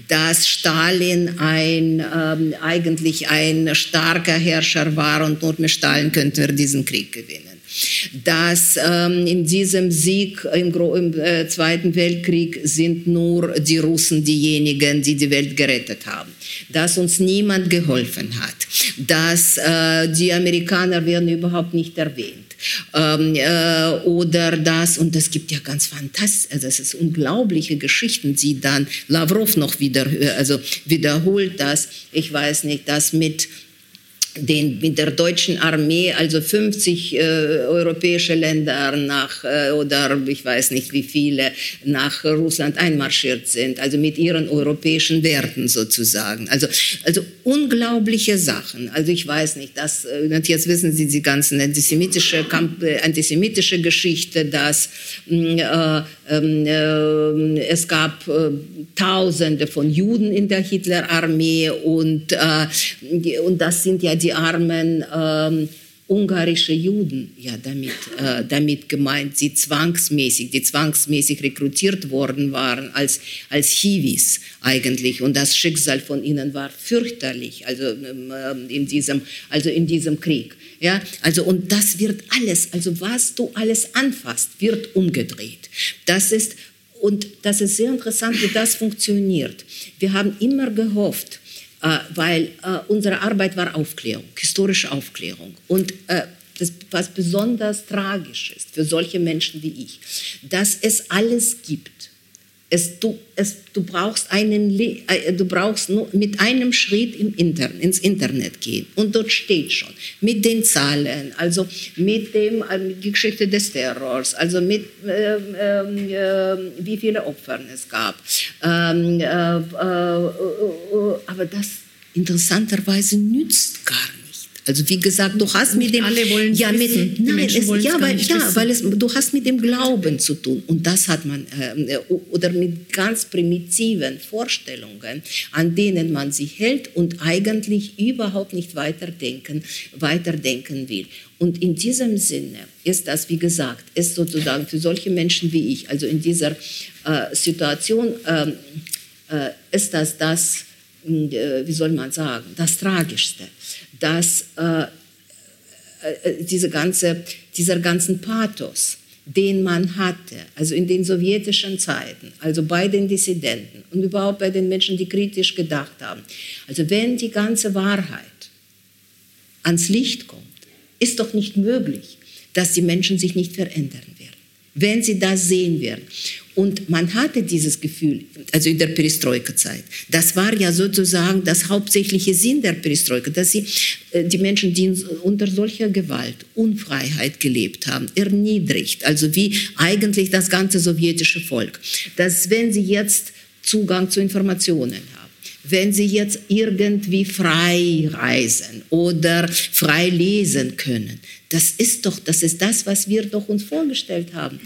dass Stalin ein, ähm, eigentlich ein starker Herrscher war und nur mit Stalin könnten wir diesen Krieg gewinnen dass ähm, in diesem Sieg im, im äh, Zweiten Weltkrieg sind nur die Russen diejenigen, die die Welt gerettet haben, dass uns niemand geholfen hat, dass äh, die Amerikaner werden überhaupt nicht erwähnt. Ähm, äh, oder das, und es gibt ja ganz fantastisch, also das ist unglaubliche Geschichten, die dann Lavrov noch wieder, äh, also wiederholt das, ich weiß nicht, das mit den, mit der deutschen Armee, also 50 äh, europäische Länder nach, äh, oder ich weiß nicht wie viele, nach Russland einmarschiert sind, also mit ihren europäischen Werten sozusagen. Also, also unglaubliche Sachen. Also ich weiß nicht, dass, äh, jetzt wissen Sie die ganzen antisemitische, äh, antisemitische Geschichte, dass mm, äh, es gab äh, Tausende von Juden in der Hitlerarmee und, äh, und das sind ja die armen ähm, ungarische Juden ja damit, äh, damit gemeint, die zwangsmäßig, die zwangsmäßig rekrutiert worden waren als, als Hiwis eigentlich. Und das Schicksal von ihnen war fürchterlich, also ähm, in diesem, also in diesem Krieg. Ja, also und das wird alles, also was du alles anfasst, wird umgedreht. Das ist und das ist sehr interessant, wie das funktioniert. Wir haben immer gehofft, äh, weil äh, unsere Arbeit war Aufklärung, historische Aufklärung. Und äh, das, was besonders tragisch ist für solche Menschen wie ich, dass es alles gibt. Es, du, es, du brauchst einen, äh, du brauchst nur mit einem Schritt im Internet, ins Internet gehen und dort steht schon mit den Zahlen, also mit dem äh, mit der Geschichte des Terrors, also mit äh, äh, wie viele Opfer es gab. Ähm, äh, aber das interessanterweise nützt gar nicht. Also wie gesagt, du hast mit dem alle wollen ja mit wissen. nein, es, ja, weil, ja, weil es, du hast mit dem Glauben zu tun und das hat man äh, oder mit ganz primitiven Vorstellungen, an denen man sich hält und eigentlich überhaupt nicht weiterdenken, weiterdenken will. Und in diesem Sinne ist das, wie gesagt, ist sozusagen für solche Menschen wie ich, also in dieser äh, Situation ähm, äh, ist das das, äh, wie soll man sagen, das Tragischste dass äh, äh, diese ganze, dieser ganzen Pathos, den man hatte, also in den sowjetischen Zeiten, also bei den Dissidenten und überhaupt bei den Menschen, die kritisch gedacht haben. Also wenn die ganze Wahrheit ans Licht kommt, ist doch nicht möglich, dass die Menschen sich nicht verändern werden, wenn sie das sehen werden. Und man hatte dieses Gefühl, also in der Perestroika-Zeit. Das war ja sozusagen das hauptsächliche Sinn der Perestroika, dass sie äh, die Menschen, die unter solcher Gewalt, Unfreiheit gelebt haben, erniedrigt, also wie eigentlich das ganze sowjetische Volk, dass wenn sie jetzt Zugang zu Informationen haben, wenn sie jetzt irgendwie frei reisen oder frei lesen können, das ist doch, das ist das, was wir doch uns vorgestellt haben.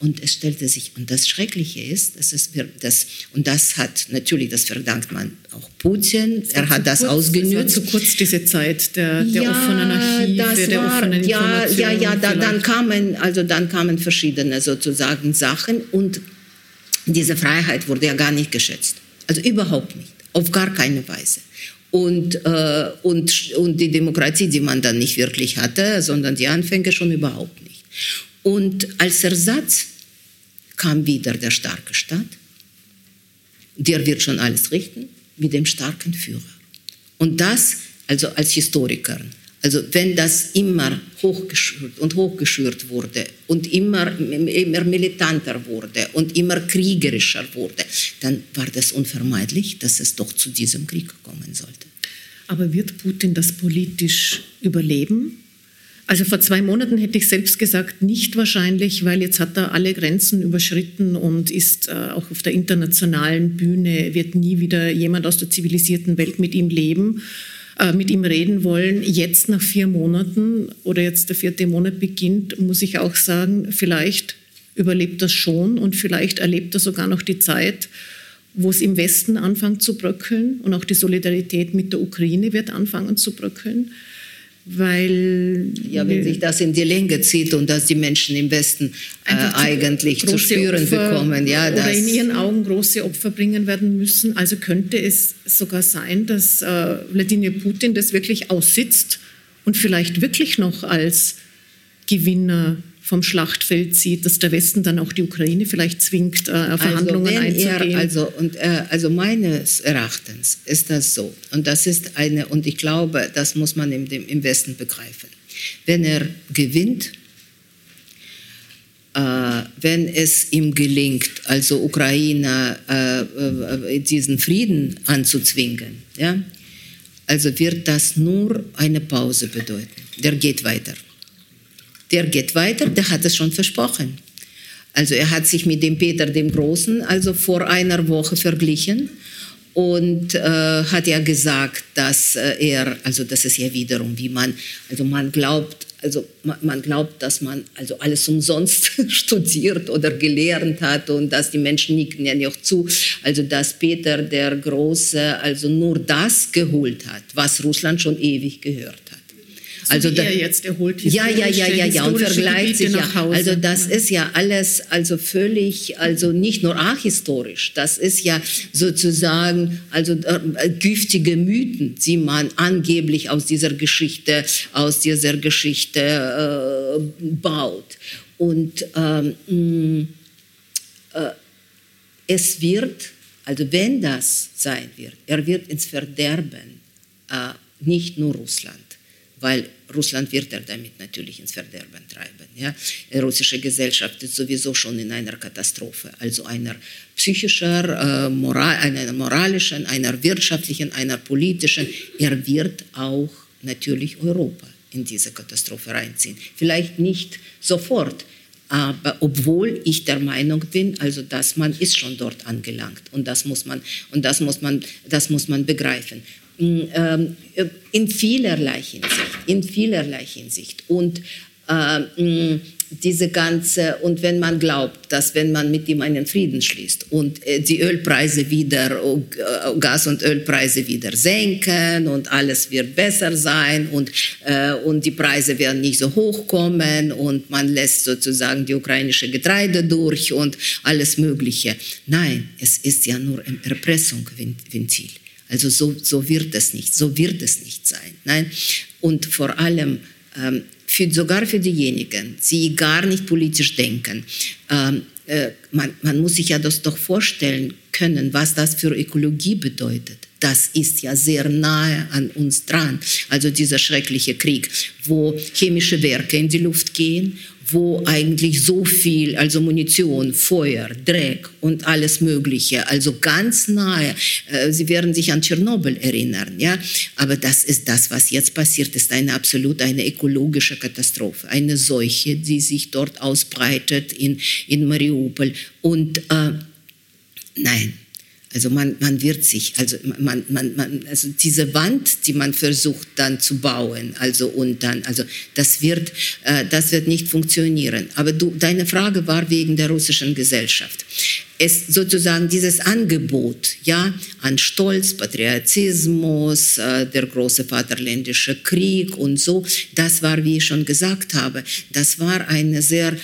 Und es stellte sich, und das Schreckliche ist, dass es, das, und das hat natürlich, das verdankt man auch Putin, er hat das kurz, ausgenutzt. Es war zu kurz diese Zeit der, der ja, offenen Archive, der war, offenen ja. Ja, ja, da, dann kamen, also dann kamen verschiedene sozusagen Sachen und diese Freiheit wurde ja gar nicht geschätzt. Also überhaupt nicht, auf gar keine Weise. Und, äh, und, und die Demokratie, die man dann nicht wirklich hatte, sondern die Anfänge schon überhaupt nicht. Und als Ersatz kam wieder der starke Staat. Der wird schon alles richten mit dem starken Führer. Und das, also als Historiker, also wenn das immer hochgeschürt und hochgeschürt wurde und immer, immer militanter wurde und immer kriegerischer wurde, dann war das unvermeidlich, dass es doch zu diesem Krieg kommen sollte. Aber wird Putin das politisch überleben? Also vor zwei Monaten hätte ich selbst gesagt, nicht wahrscheinlich, weil jetzt hat er alle Grenzen überschritten und ist äh, auch auf der internationalen Bühne, wird nie wieder jemand aus der zivilisierten Welt mit ihm leben, äh, mit ihm reden wollen. Jetzt nach vier Monaten oder jetzt der vierte Monat beginnt, muss ich auch sagen, vielleicht überlebt das schon und vielleicht erlebt er sogar noch die Zeit, wo es im Westen anfängt zu bröckeln und auch die Solidarität mit der Ukraine wird anfangen zu bröckeln weil ja, wenn sich das in die Länge zieht und dass die Menschen im Westen äh, eigentlich zu spüren Opfer bekommen, ja, oder in ihren Augen große Opfer bringen werden müssen. Also könnte es sogar sein, dass äh, Wladimir Putin das wirklich aussitzt und vielleicht wirklich noch als Gewinner vom Schlachtfeld sieht, dass der Westen dann auch die Ukraine vielleicht zwingt, äh, Verhandlungen also einzugehen? Er, also, und, äh, also meines Erachtens ist das so. Und das ist eine, und ich glaube, das muss man im, im Westen begreifen. Wenn er gewinnt, äh, wenn es ihm gelingt, also Ukraine äh, äh, diesen Frieden anzuzwingen, ja, also wird das nur eine Pause bedeuten. Der geht weiter der geht weiter, der hat es schon versprochen. Also er hat sich mit dem Peter dem Großen also vor einer Woche verglichen und äh, hat ja gesagt, dass äh, er, also das ist ja wiederum, wie man, also man glaubt, also man, glaubt, dass man also alles umsonst studiert oder gelernt hat und dass die Menschen nicken ja nicht zu, also dass Peter der Große also nur das geholt hat, was Russland schon ewig gehört hat. Also da, er jetzt erholt ja, ja, ja, ja, ja, und vergleicht sich ja. Also das ist ja alles, also völlig, also nicht nur ahistorisch. Das ist ja sozusagen, also äh, giftige Mythen, die man angeblich aus dieser Geschichte, aus dieser Geschichte äh, baut. Und ähm, äh, es wird, also wenn das sein wird, er wird ins Verderben, äh, nicht nur Russland weil Russland wird er damit natürlich ins Verderben treiben. Ja? Die russische Gesellschaft ist sowieso schon in einer Katastrophe, also einer psychischer, äh, moral, einer moralischen, einer wirtschaftlichen, einer politischen. Er wird auch natürlich Europa in diese Katastrophe reinziehen. Vielleicht nicht sofort, aber obwohl ich der Meinung bin, also dass man ist schon dort angelangt und das muss man und das muss man das muss man begreifen in vielerlei Hinsicht, in vielerlei Hinsicht und äh, diese ganze, und wenn man glaubt, dass wenn man mit ihm einen Frieden schließt und äh, die Ölpreise wieder, äh, Gas- und Ölpreise wieder senken und alles wird besser sein und, äh, und die Preise werden nicht so hoch kommen und man lässt sozusagen die ukrainische Getreide durch und alles Mögliche. Nein, es ist ja nur ein Erpressungsventil. Also so, so wird es nicht, so wird es nicht sein. Nein? Und vor allem, ähm, für, sogar für diejenigen, die gar nicht politisch denken. Ähm, äh, man, man muss sich ja das doch vorstellen können, was das für Ökologie bedeutet. Das ist ja sehr nahe an uns dran. Also dieser schreckliche Krieg, wo chemische Werke in die Luft gehen, wo eigentlich so viel, also Munition, Feuer, Dreck und alles Mögliche, also ganz nahe. Äh, Sie werden sich an Tschernobyl erinnern, ja. Aber das ist das, was jetzt passiert, ist eine absolut eine ökologische Katastrophe, eine Seuche, die sich dort ausbreitet in, in Mariupol. Und äh, nein, also man, man wird sich, also man, man, man, also diese Wand, die man versucht dann zu bauen, also und dann, also das wird, äh, das wird nicht funktionieren. Aber du, deine Frage war wegen der russischen Gesellschaft es sozusagen dieses Angebot ja, an Stolz, Patriotismus, äh, der große Vaterländische Krieg und so, das war, wie ich schon gesagt habe, das war eine sehr,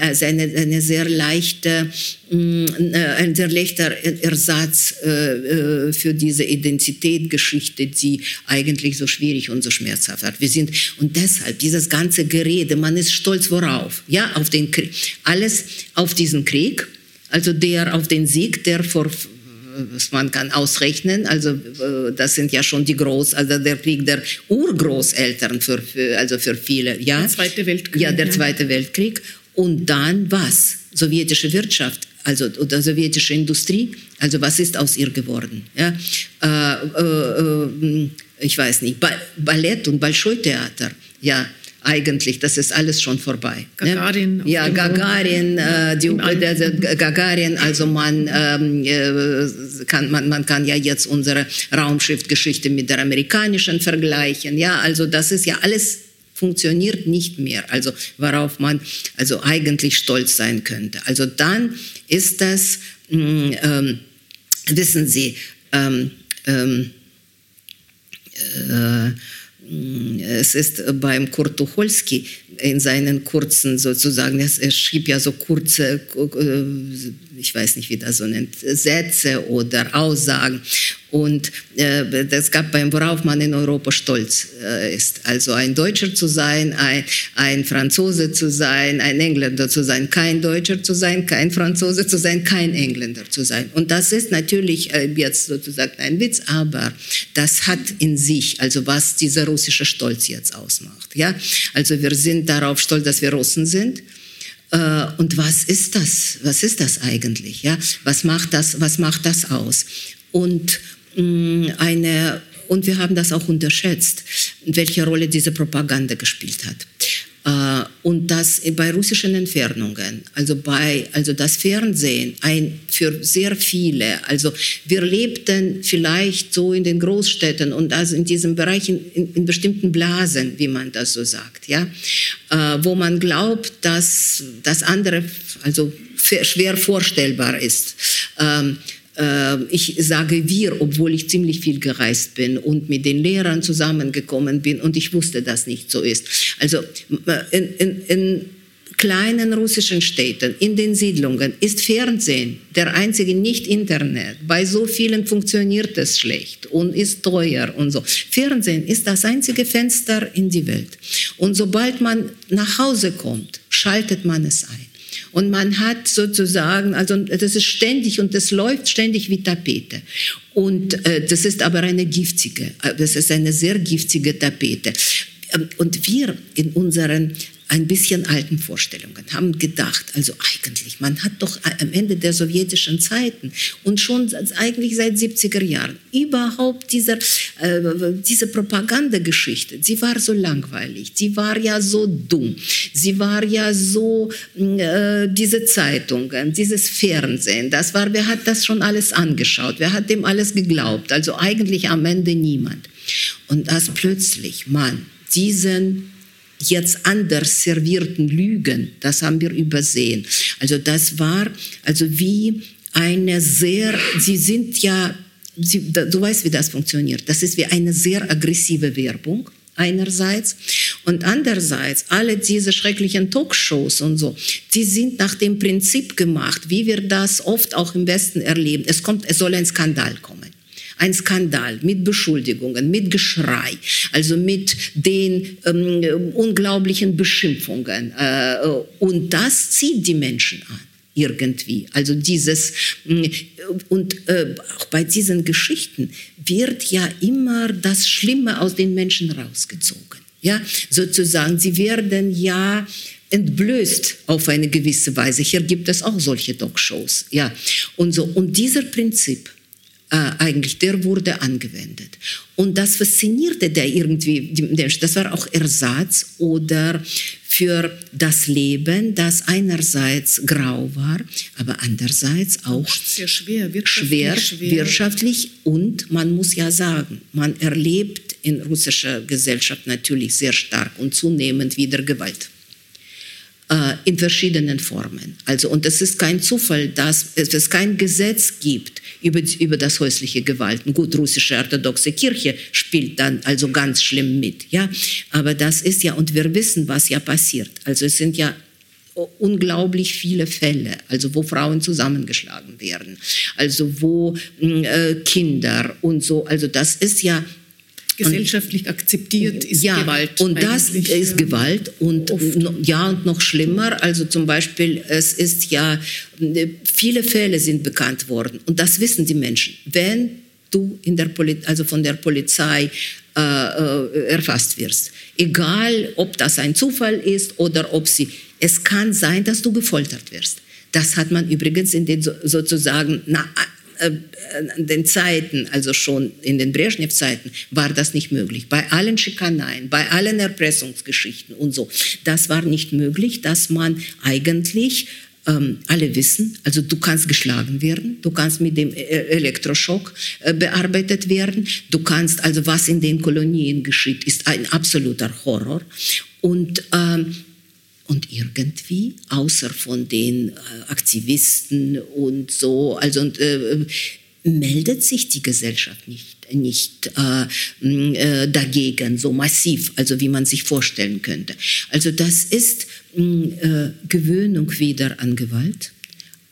also eine, eine sehr leichte, mm, äh, ein sehr leichter Ersatz äh, für diese Identitätgeschichte, die eigentlich so schwierig und so schmerzhaft hat. Wir sind, und deshalb dieses ganze Gerede, man ist stolz worauf? Ja, auf den Krieg. Alles auf diesen Krieg also der auf den Sieg, der vor man kann ausrechnen, also äh, das sind ja schon die Groß, also der Krieg der Urgroßeltern für, für also für viele, ja. Der Zweite Weltkrieg. Ja, der Zweite Weltkrieg. Und dann was? Sowjetische Wirtschaft, also oder sowjetische Industrie, also was ist aus ihr geworden? Ja? Äh, äh, äh ich weiß nicht, Ballett und Bolschoi-Theater, ja, eigentlich, das ist alles schon vorbei. Ne? Gagarin. Ne? Ja, Gagarin, äh, die, der, Gagarin, also man, ähm, äh, kann, man, man kann ja jetzt unsere Raumschiffgeschichte mit der amerikanischen vergleichen. Ja, also das ist ja alles funktioniert nicht mehr, also worauf man also eigentlich stolz sein könnte. Also dann ist das, mh, mm, ähm, wissen Sie, ähm, ähm, äh, es ist beim Kurt Tucholsky in seinen kurzen sozusagen, er schrieb ja so kurze, äh, ich weiß nicht, wie das so nennt, Sätze oder Aussagen. Und äh, das gab beim, worauf man in Europa stolz äh, ist. Also ein Deutscher zu sein, ein, ein Franzose zu sein, ein Engländer zu sein, kein Deutscher zu sein, kein Franzose zu sein, kein Engländer zu sein. Und das ist natürlich äh, jetzt sozusagen ein Witz, aber das hat in sich, also was dieser russische Stolz jetzt ausmacht. Ja? Also wir sind darauf stolz, dass wir Russen sind. Äh, und was ist das? Was ist das eigentlich? Ja, was macht das? Was macht das aus? Und Mm, eine, und wir haben das auch unterschätzt, welche Rolle diese Propaganda gespielt hat. Äh, und das bei russischen Entfernungen, also bei, also das Fernsehen, ein, für sehr viele, also wir lebten vielleicht so in den Großstädten und also in diesem Bereich, in, in, in bestimmten Blasen, wie man das so sagt, ja, äh, wo man glaubt, dass das andere, also schwer vorstellbar ist. Ähm, äh, ich sage wir, obwohl ich ziemlich viel gereist bin und mit den Lehrern zusammengekommen bin und ich wusste, dass nicht so ist. Also äh, in, in, in kleinen russischen Städten, in den Siedlungen ist Fernsehen der einzige, nicht Internet. Bei so vielen funktioniert es schlecht und ist teuer und so. Fernsehen ist das einzige Fenster in die Welt. Und sobald man nach Hause kommt, schaltet man es ein. Und man hat sozusagen, also das ist ständig und das läuft ständig wie Tapete. Und äh, das ist aber eine giftige, äh, das ist eine sehr giftige Tapete. Ähm, und wir in unseren ein bisschen alten Vorstellungen, haben gedacht, also eigentlich, man hat doch am Ende der sowjetischen Zeiten und schon eigentlich seit 70er Jahren überhaupt dieser, äh, diese Propagandageschichte, sie war so langweilig, sie war ja so dumm, sie war ja so, äh, diese Zeitungen, dieses Fernsehen, das war, wer hat das schon alles angeschaut, wer hat dem alles geglaubt, also eigentlich am Ende niemand. Und dass plötzlich man diesen jetzt anders servierten Lügen, das haben wir übersehen. Also das war also wie eine sehr, sie sind ja, sie, du weißt, wie das funktioniert. Das ist wie eine sehr aggressive Werbung einerseits und andererseits alle diese schrecklichen Talkshows und so, die sind nach dem Prinzip gemacht, wie wir das oft auch im Westen erleben. Es kommt, es soll ein Skandal kommen ein Skandal mit Beschuldigungen, mit Geschrei, also mit den ähm, unglaublichen Beschimpfungen. Äh, und das zieht die Menschen an irgendwie. Also dieses, mm, und äh, auch bei diesen Geschichten wird ja immer das Schlimme aus den Menschen rausgezogen. Ja, sozusagen, sie werden ja entblößt auf eine gewisse Weise. Hier gibt es auch solche Talkshows. Ja, und so. Und dieser Prinzip, äh, eigentlich, der wurde angewendet. Und das faszinierte der irgendwie, das war auch Ersatz oder für das Leben, das einerseits grau war, aber andererseits auch sehr schwer, wirtschaftlich, schwer, schwer, wirtschaftlich und man muss ja sagen, man erlebt in russischer Gesellschaft natürlich sehr stark und zunehmend wieder Gewalt. Äh, in verschiedenen Formen. Also, und es ist kein Zufall, dass es kein Gesetz gibt über, über das häusliche Gewalten. Gut, russische orthodoxe Kirche spielt dann also ganz schlimm mit, ja. Aber das ist ja, und wir wissen, was ja passiert. Also es sind ja unglaublich viele Fälle, also wo Frauen zusammengeschlagen werden, also wo äh, Kinder und so, also das ist ja gesellschaftlich akzeptiert ist ja, Gewalt. Und das ist Gewalt und oft. ja und noch schlimmer. Also zum Beispiel, es ist ja viele Fälle sind bekannt worden und das wissen die Menschen. Wenn du in der Poli also von der Polizei äh, äh, erfasst wirst, egal ob das ein Zufall ist oder ob sie, es kann sein, dass du gefoltert wirst. Das hat man übrigens in den sozusagen na, den Zeiten, also schon in den Brezhnev-Zeiten, war das nicht möglich. Bei allen Schikaneien, bei allen Erpressungsgeschichten und so, das war nicht möglich, dass man eigentlich ähm, alle wissen, also du kannst geschlagen werden, du kannst mit dem äh, Elektroschock äh, bearbeitet werden, du kannst, also was in den Kolonien geschieht, ist ein absoluter Horror. Und ähm, und irgendwie, außer von den äh, Aktivisten und so, also äh, meldet sich die Gesellschaft nicht, nicht äh, äh, dagegen so massiv, also wie man sich vorstellen könnte. Also das ist äh, Gewöhnung wieder an Gewalt,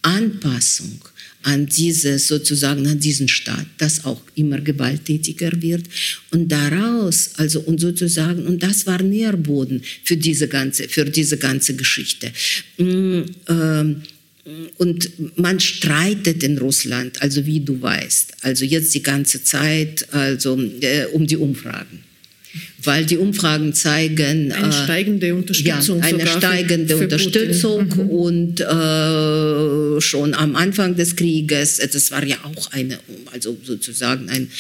Anpassung an diese sozusagen an diesen Staat, das auch immer gewalttätiger wird und daraus also und sozusagen und das war Nährboden für diese ganze für diese ganze Geschichte. Mm, ähm, und man streitet in Russland, also wie du weißt, also jetzt die ganze Zeit, also äh, um die Umfragen weil die Umfragen zeigen eine äh, steigende Unterstützung, ja, eine steigende für, Unterstützung mhm. und äh, schon am Anfang des Krieges, äh, das war ja auch eine, also sozusagen ein,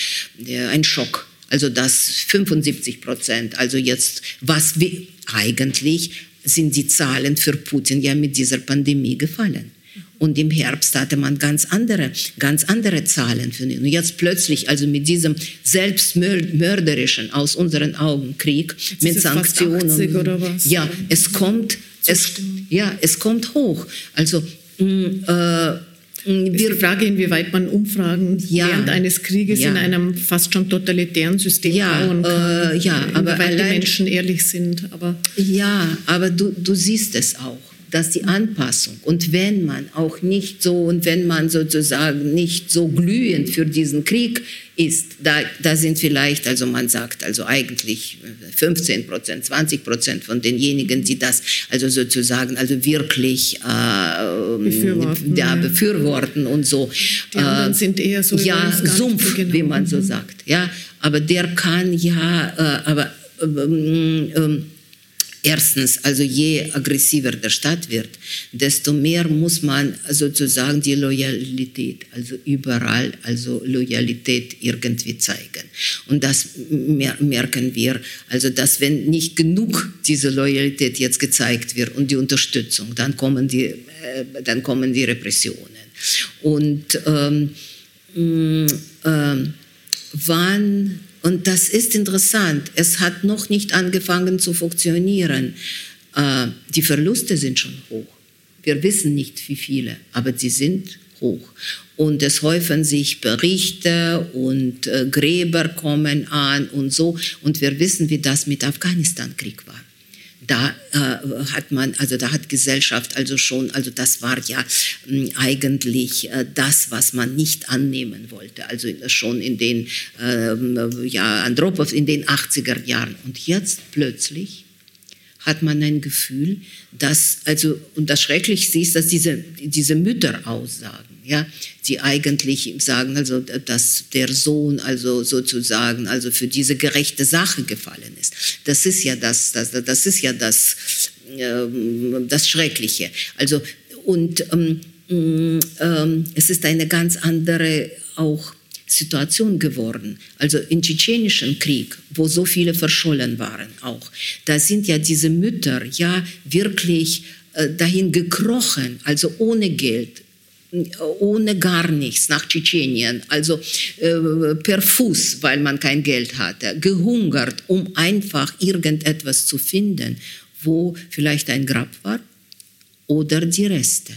ein Schock. Also das 75 Prozent, also jetzt, was wir eigentlich sind die Zahlen für Putin ja mit dieser Pandemie gefallen. Und im Herbst hatte man ganz andere, ganz andere Zahlen für ihn. Und jetzt plötzlich, also mit diesem selbstmörderischen, aus unseren Augen Krieg, mit Sanktionen. 80 oder was? Ja, es kommt, es, ja, es kommt hoch. Also, mh, mm, äh, ist die Frage, inwieweit man Umfragen ja, während eines Krieges ja. in einem fast schon totalitären System ja, bauen kann. Äh, ja, aber weil die Menschen ehrlich sind. Aber ja, aber du, du siehst es auch dass die Anpassung und wenn man auch nicht so und wenn man sozusagen nicht so glühend für diesen Krieg ist, da, da sind vielleicht, also man sagt also eigentlich 15 Prozent, 20 Prozent von denjenigen, die das also sozusagen also wirklich äh, befürworten, ja, befürworten und so. Die anderen äh, sind eher so ja Sumpf, genau. wie man so mhm. sagt, ja. Aber der kann ja, äh, aber ähm, ähm, Erstens, also je aggressiver der Staat wird, desto mehr muss man sozusagen die Loyalität, also überall, also Loyalität irgendwie zeigen. Und das merken wir, also dass wenn nicht genug diese Loyalität jetzt gezeigt wird und die Unterstützung, dann kommen die, äh, dann kommen die Repressionen. Und ähm, äh, wann und das ist interessant. Es hat noch nicht angefangen zu funktionieren. Äh, die Verluste sind schon hoch. Wir wissen nicht, wie viele, aber sie sind hoch. Und es häufen sich Berichte und äh, Gräber kommen an und so. Und wir wissen, wie das mit Afghanistan-Krieg war da äh, hat man, also da hat Gesellschaft also schon, also das war ja äh, eigentlich äh, das, was man nicht annehmen wollte, also schon in den, äh, ja, Andropov in den 80er Jahren. Und jetzt plötzlich hat man ein Gefühl, dass, also, und das Schrecklichste ist, dass diese, diese Mütter aussagen, ja, die eigentlich sagen, also, dass der Sohn also sozusagen also für diese gerechte Sache gefallen ist. Das ist ja das, das, das ist ja das, äh, das Schreckliche. Also und ähm, ähm, es ist eine ganz andere auch Situation geworden. Also im tschetschenischen Krieg, wo so viele verschollen waren auch, da sind ja diese Mütter ja wirklich äh, dahin gekrochen, also ohne Geld, ohne gar nichts nach Tschetschenien, also äh, per Fuß, weil man kein Geld hatte, gehungert, um einfach irgendetwas zu finden, wo vielleicht ein Grab war oder die Reste.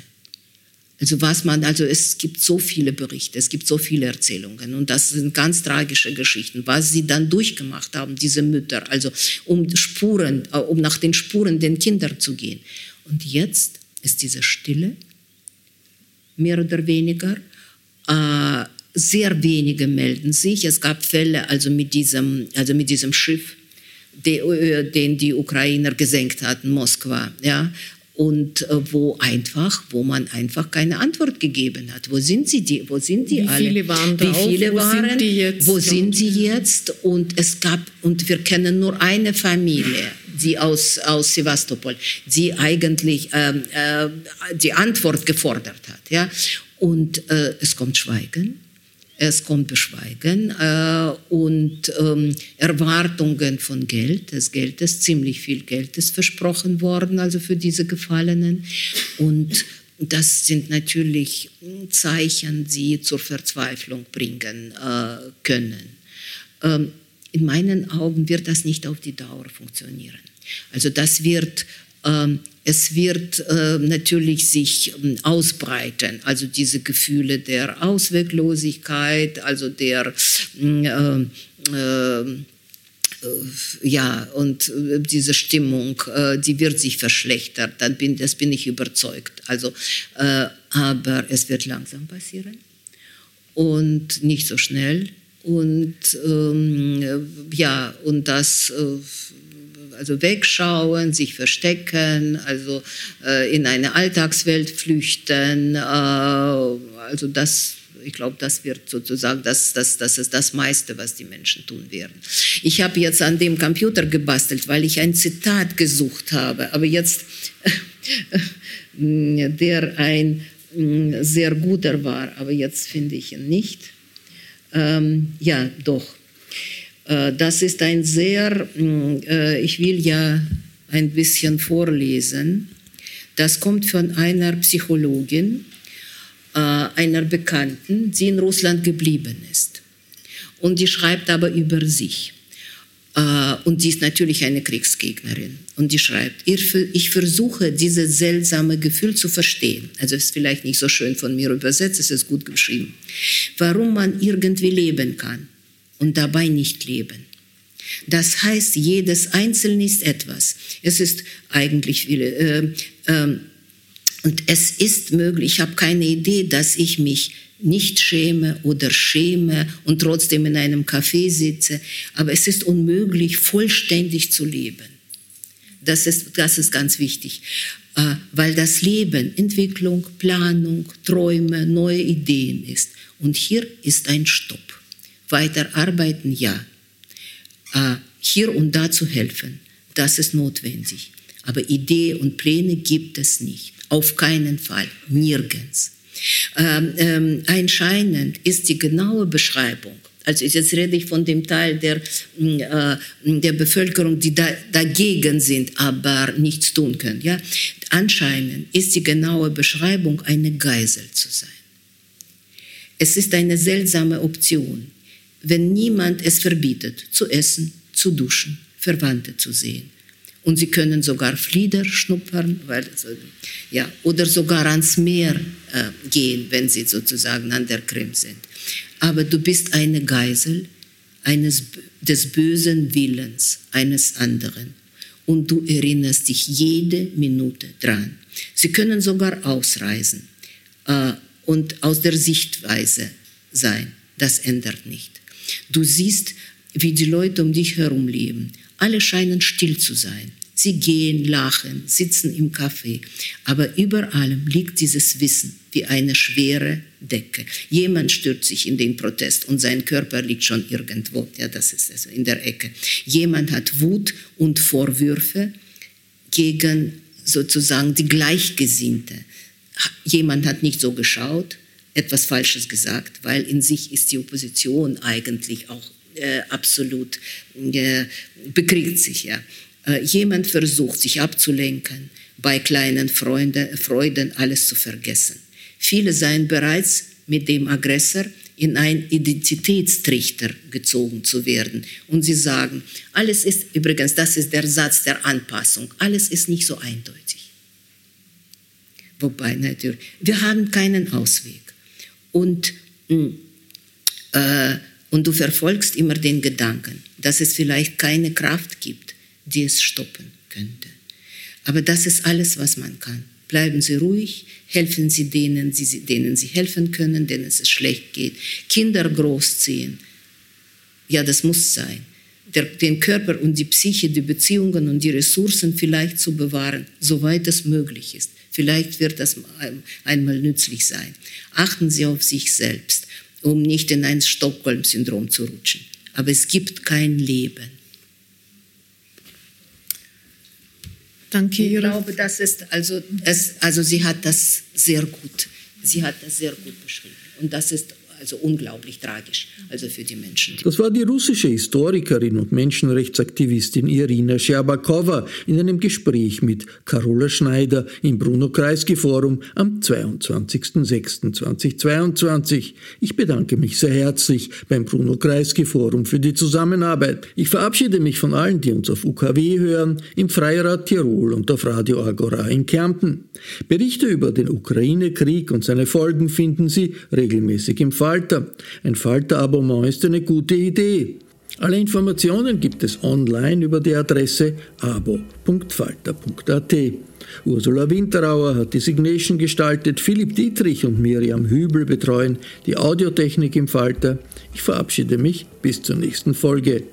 Also was man, also es gibt so viele Berichte, es gibt so viele Erzählungen und das sind ganz tragische Geschichten, was sie dann durchgemacht haben, diese Mütter, also um Spuren, äh, um nach den Spuren den Kindern zu gehen. Und jetzt ist diese Stille, mehr oder weniger. Äh, sehr wenige melden sich. Es gab Fälle, also mit diesem, also mit diesem Schiff, äh, den die Ukrainer gesenkt hatten, Moskwa, ja, und äh, wo einfach, wo man einfach keine Antwort gegeben hat. Wo sind sie die? Wo sind die Wie alle? viele waren Wie drauf? viele Wo waren? sind die jetzt? Wo sind sie jetzt? Und es gab und wir kennen nur eine Familie, die aus aus Sevastopol, die eigentlich ähm, äh, die Antwort gefordert hat, ja. Und äh, es kommt Schweigen. Es kommt Beschweigen äh, und ähm, Erwartungen von Geld. Das Geld ist ziemlich viel Geld ist versprochen worden, also für diese Gefallenen. Und das sind natürlich Zeichen, die zur Verzweiflung bringen äh, können. Ähm, in meinen Augen wird das nicht auf die Dauer funktionieren. Also das wird ähm, es wird äh, natürlich sich ähm, ausbreiten, also diese Gefühle der Ausweglosigkeit, also der äh, äh, ja, und äh, diese Stimmung, äh, die wird sich verschlechtern, dann bin, das bin ich überzeugt. Also, äh, aber es wird langsam passieren und nicht so schnell. Und ähm, ja, und das äh, also wegschauen, sich verstecken, also äh, in eine Alltagswelt flüchten. Äh, also das, ich glaube, das wird sozusagen, das, das, das ist das meiste, was die Menschen tun werden. Ich habe jetzt an dem Computer gebastelt, weil ich ein Zitat gesucht habe, aber jetzt, der ein mm, sehr guter war, aber jetzt finde ich ihn nicht. Ähm, ja, doch. Äh, Das ist ein sehr, mh, äh, ich will ja ein bisschen vorlesen. Das kommt von einer Psychologin, äh, einer Bekannten, die in Russland geblieben ist. Und die schreibt aber über sich. Und sie ist natürlich eine Kriegsgegnerin. Und die schreibt, "Ich ver- ich versuche dieses seltsame Gefühl zu verstehen. Also ist vielleicht nicht so schön von mir übersetzt, es ist gut geschrieben. Warum man irgendwie leben kann und dabei nicht leben. Das heißt, jedes Einzelne ist etwas. Es ist eigentlich viele. Äh, ähm, und es ist möglich, ich habe keine Idee, dass ich mich nicht schäme oder schäme und trotzdem in einem Café sitze. Aber es ist unmöglich, vollständig zu leben. Das ist, das ist ganz wichtig, äh, weil das Leben Entwicklung, Planung, Träume, neue Ideen ist. Und hier ist ein Stopp. Weiter arbeiten, ja. Äh, Hier und da zu helfen, das ist notwendig. Aber Idee und Pläne gibt es nicht. Auf keinen Fall. Nirgends. Ähm, ähm, einscheinend ist die genaue Beschreibung also jetzt rede ich von dem Teil der, mm, äh, der Bevölkerung, die da, dagegen sind, aber nichts tun können. Ja? Anscheinend ist die genaue Beschreibung, eine Geisel zu sein. Es ist eine seltsame Option, wenn niemand es verbietet, zu essen, zu duschen, Verwandte zu sehen. Und sie können sogar Flieder schnuppern, weil, ja, oder sogar ans Meer äh, gehen, wenn sie sozusagen an der Krim sind aber du bist eine Geisel eines, des bösen Willens eines anderen und du erinnerst dich jede Minute dran. Sie können sogar ausreisen äh, und aus der Sichtweise sein. Das ändert nicht. Du siehst, wie die Leute um dich herum leben. Alle scheinen still zu sein. Sie gehen, lachen, sitzen im Café. Aber über allem liegt dieses Wissen wie eine schwere Decke. Jemand stürzt sich in den Protest und sein Körper liegt schon irgendwo. Ja, das ist also in der Ecke. Jemand hat Wut und Vorwürfe gegen sozusagen die Gleichgesinnte. Jemand hat nicht so geschaut, etwas Falsches gesagt, weil in sich ist die Opposition eigentlich auch äh, absolut äh, bekriegt sich ja. Äh, jemand versucht, sich abzulenken, bei kleinen Freunde, Freuden alles zu vergessen. Viele seien bereits mit dem Aggressor in einen Identitätstrichter gezogen zu werden. Und sie sagen, alles ist, übrigens, das ist der Satz der Anpassung, alles ist nicht so eindeutig. Wobei natürlich, wir haben keinen Ausweg. Und, mm, äh, und du verfolgst immer den Gedanken, dass es vielleicht keine Kraft gibt, die es stoppen könnte. Aber das ist alles, was man kann. Bleiben Sie ruhig, helfen Sie denen, denen Sie helfen können, denen es schlecht geht. Kinder großziehen. Ja, das muss sein. Der, den Körper und die Psyche, die Beziehungen und die Ressourcen vielleicht zu bewahren, soweit es möglich ist. Vielleicht wird das einmal nützlich sein. Achten Sie auf sich selbst, um nicht in ein Stockholm-Syndrom zu rutschen. Aber es gibt kein Leben Danke, Ich glaube, das ist also, es, also sie hat das sehr gut, sie hat das sehr gut beschrieben. Und das ist also unglaublich tragisch, also für die Menschen. Das war die russische Historikerin und Menschenrechtsaktivistin Irina Scherbakowa in einem Gespräch mit Carola Schneider im Bruno-Kreisky-Forum am 22.06.2022. Ich bedanke mich sehr herzlich beim Bruno-Kreisky-Forum für die Zusammenarbeit. Ich verabschiede mich von allen, die uns auf UKW hören, im Freirad Tirol und auf Radio Agora in Kärnten. Berichte über den Ukraine-Krieg und seine Folgen finden Sie regelmäßig im Fall Falter. Ein Falter-Abonnement ist eine gute Idee. Alle Informationen gibt es online über die Adresse abo.falter.at. Ursula Winterauer hat die Signation gestaltet, Philipp Dietrich und Miriam Hübel betreuen die Audiotechnik im Falter. Ich verabschiede mich bis zur nächsten Folge.